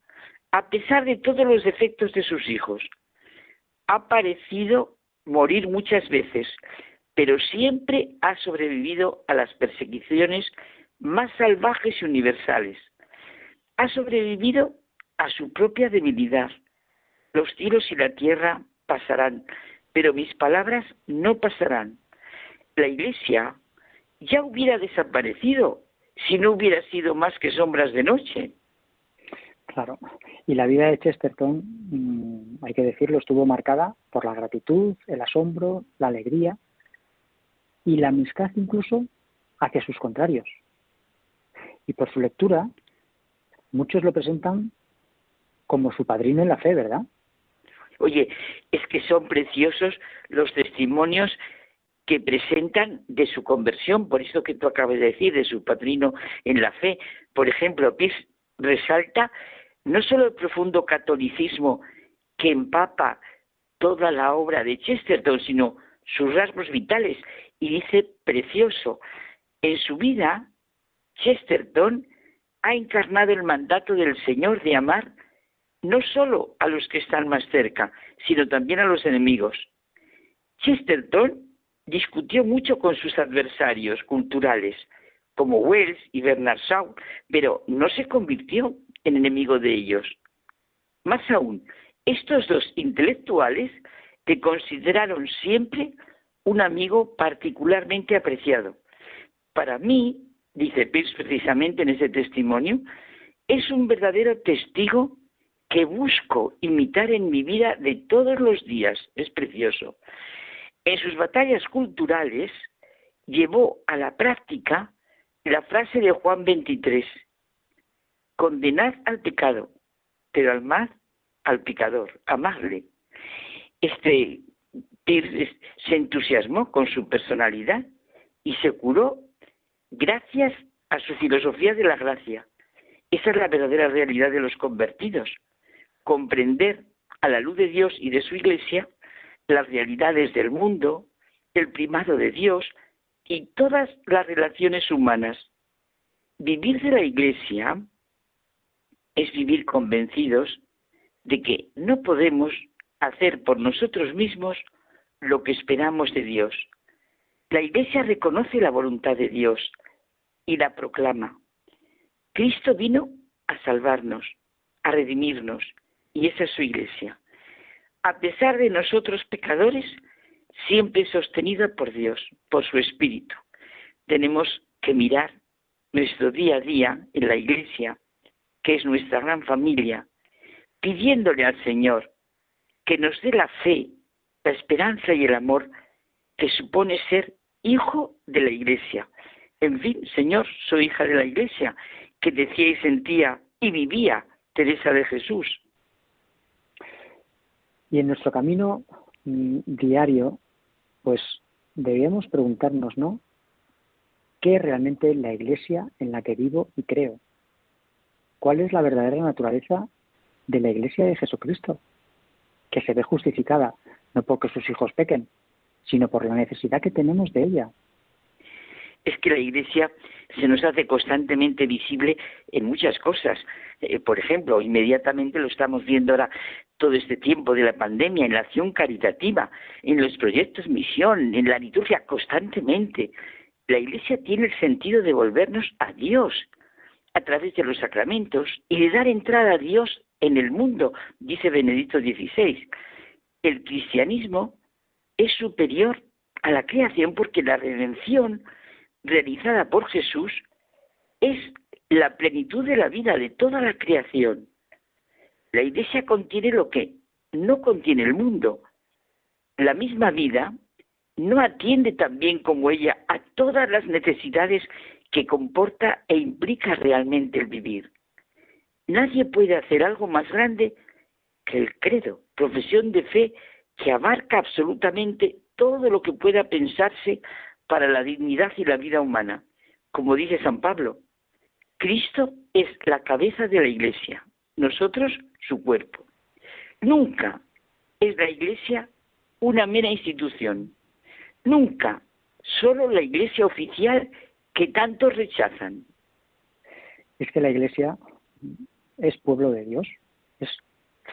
a pesar de todos los defectos de sus hijos. Ha parecido morir muchas veces, pero siempre ha sobrevivido a las persecuciones más salvajes y universales. Ha sobrevivido a su propia debilidad. Los cielos y la tierra pasarán, pero mis palabras no pasarán. La iglesia ya hubiera desaparecido si no hubiera sido más que sombras de noche. Claro, y la vida de Chesterton, mm, hay que decirlo, estuvo marcada por la gratitud, el asombro, la alegría y la amistad incluso hacia sus contrarios. Y por su lectura, muchos lo presentan como su padrino en la fe, ¿verdad? Oye, es que son preciosos los testimonios que presentan de su conversión, por eso que tú acabas de decir, de su padrino en la fe. Por ejemplo, Piz resalta no solo el profundo catolicismo que empapa toda la obra de Chesterton, sino sus rasgos vitales. Y dice, precioso, en su vida, Chesterton ha encarnado el mandato del Señor de amar no solo a los que están más cerca, sino también a los enemigos. Chesterton discutió mucho con sus adversarios culturales, como Wells y Bernard Shaw, pero no se convirtió en enemigo de ellos. Más aún, estos dos intelectuales te consideraron siempre un amigo particularmente apreciado. Para mí, dice Pierce precisamente en ese testimonio, es un verdadero testigo que busco imitar en mi vida de todos los días. Es precioso. En sus batallas culturales llevó a la práctica la frase de Juan 23, condenad al pecado, pero amad al pecador, amarle. Este se entusiasmó con su personalidad y se curó gracias a su filosofía de la gracia. Esa es la verdadera realidad de los convertidos. Comprender a la luz de Dios y de su iglesia las realidades del mundo, el primado de Dios y todas las relaciones humanas. Vivir de la iglesia es vivir convencidos de que no podemos hacer por nosotros mismos lo que esperamos de Dios. La iglesia reconoce la voluntad de Dios y la proclama. Cristo vino a salvarnos, a redimirnos, y esa es su iglesia. A pesar de nosotros pecadores, siempre sostenida por Dios, por su Espíritu. Tenemos que mirar nuestro día a día en la iglesia, que es nuestra gran familia, pidiéndole al Señor que nos dé la fe, la esperanza y el amor que supone ser hijo de la iglesia. En fin, Señor, soy hija de la iglesia, que decía y sentía y vivía Teresa de Jesús. Y en nuestro camino mm, diario, pues debemos preguntarnos, ¿no? ¿Qué es realmente la iglesia en la que vivo y creo? ¿Cuál es la verdadera naturaleza de la iglesia de Jesucristo? Que se ve justificada no porque sus hijos pequen, sino por la necesidad que tenemos de ella. Es que la Iglesia se nos hace constantemente visible en muchas cosas. Eh, por ejemplo, inmediatamente lo estamos viendo ahora todo este tiempo de la pandemia, en la acción caritativa, en los proyectos misión, en la liturgia, constantemente. La Iglesia tiene el sentido de volvernos a Dios a través de los sacramentos y de dar entrada a Dios en el mundo, dice Benedicto XVI. El cristianismo es superior a la creación porque la redención realizada por Jesús es la plenitud de la vida de toda la creación. La iglesia contiene lo que no contiene el mundo. La misma vida no atiende tan bien como ella a todas las necesidades que comporta e implica realmente el vivir. Nadie puede hacer algo más grande que el credo, profesión de fe que abarca absolutamente todo lo que pueda pensarse para la dignidad y la vida humana. Como dice San Pablo, Cristo es la cabeza de la Iglesia, nosotros su cuerpo. Nunca es la Iglesia una mera institución. Nunca solo la Iglesia oficial que tantos rechazan. Es que la Iglesia es pueblo de Dios, es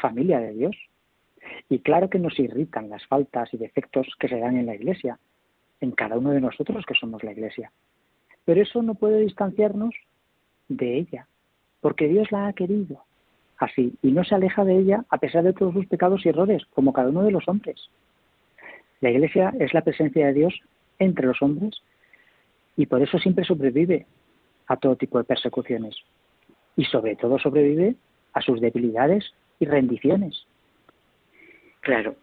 familia de Dios. Y claro que nos irritan las faltas y defectos que se dan en la Iglesia, en cada uno de nosotros que somos la Iglesia. Pero eso no puede distanciarnos de ella, porque Dios la ha querido así y no se aleja de ella a pesar de todos sus pecados y errores, como cada uno de los hombres. La Iglesia es la presencia de Dios entre los hombres y por eso siempre sobrevive a todo tipo de persecuciones y sobre todo sobrevive a sus debilidades y rendiciones. Claro,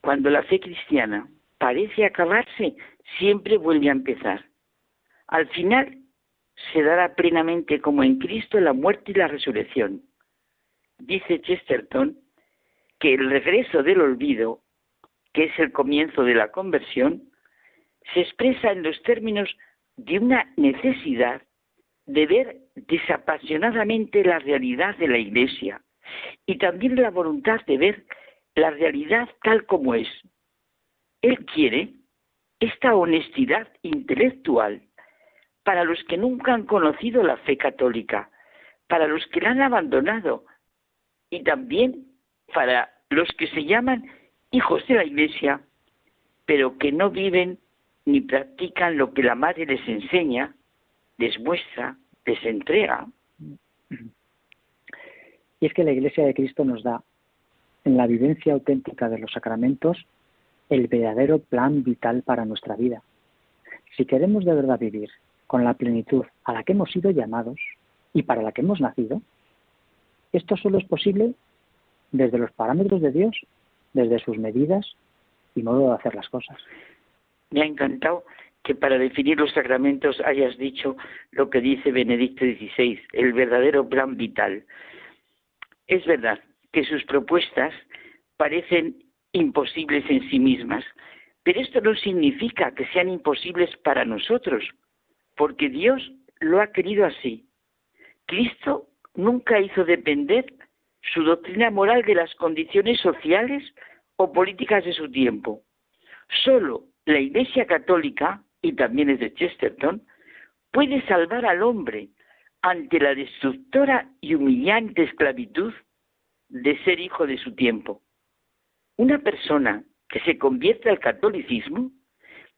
cuando la fe cristiana parece acabarse, siempre vuelve a empezar. Al final se dará plenamente como en Cristo la muerte y la resurrección. Dice Chesterton que el regreso del olvido, que es el comienzo de la conversión, se expresa en los términos de una necesidad de ver desapasionadamente la realidad de la Iglesia y también la voluntad de ver la realidad tal como es. Él quiere esta honestidad intelectual para los que nunca han conocido la fe católica, para los que la han abandonado y también para los que se llaman hijos de la Iglesia, pero que no viven ni practican lo que la Madre les enseña, les muestra, les entrega. Y es que la Iglesia de Cristo nos da, en la vivencia auténtica de los sacramentos, el verdadero plan vital para nuestra vida. Si queremos de verdad vivir con la plenitud a la que hemos sido llamados y para la que hemos nacido, esto solo es posible desde los parámetros de Dios, desde sus medidas y modo de hacer las cosas. Me ha encantado que para definir los sacramentos hayas dicho lo que dice Benedicto XVI, el verdadero plan vital. Es verdad que sus propuestas parecen imposibles en sí mismas, pero esto no significa que sean imposibles para nosotros, porque Dios lo ha querido así. Cristo nunca hizo depender su doctrina moral de las condiciones sociales o políticas de su tiempo. Solo la Iglesia Católica, y también es de Chesterton, puede salvar al hombre ante la destructora y humillante esclavitud de ser hijo de su tiempo. Una persona que se convierte al catolicismo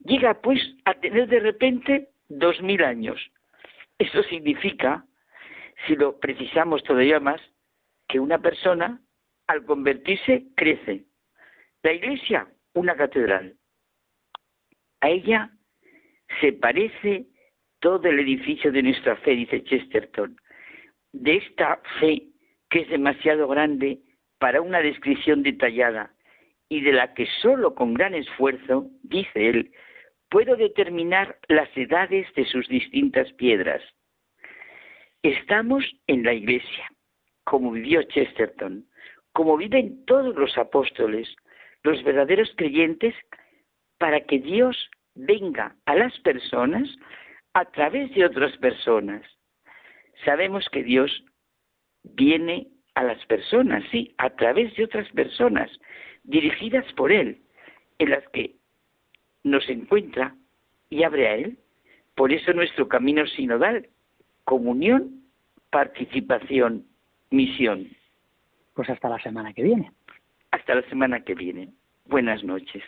llega pues a tener de repente dos mil años. Eso significa, si lo precisamos todavía más, que una persona al convertirse crece. La iglesia, una catedral. A ella se parece todo el edificio de nuestra fe, dice Chesterton. De esta fe que es demasiado grande para una descripción detallada y de la que solo con gran esfuerzo, dice él, puedo determinar las edades de sus distintas piedras. Estamos en la iglesia, como vivió Chesterton, como viven todos los apóstoles, los verdaderos creyentes, para que Dios venga a las personas a través de otras personas. Sabemos que Dios viene a las personas, sí, a través de otras personas, dirigidas por Él, en las que nos encuentra y abre a Él. Por eso nuestro camino sinodal, comunión, participación, misión. Pues hasta la semana que viene. Hasta la semana que viene. Buenas noches.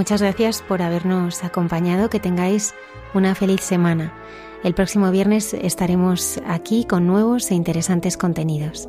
Muchas gracias por habernos acompañado, que tengáis una feliz semana. El próximo viernes estaremos aquí con nuevos e interesantes contenidos.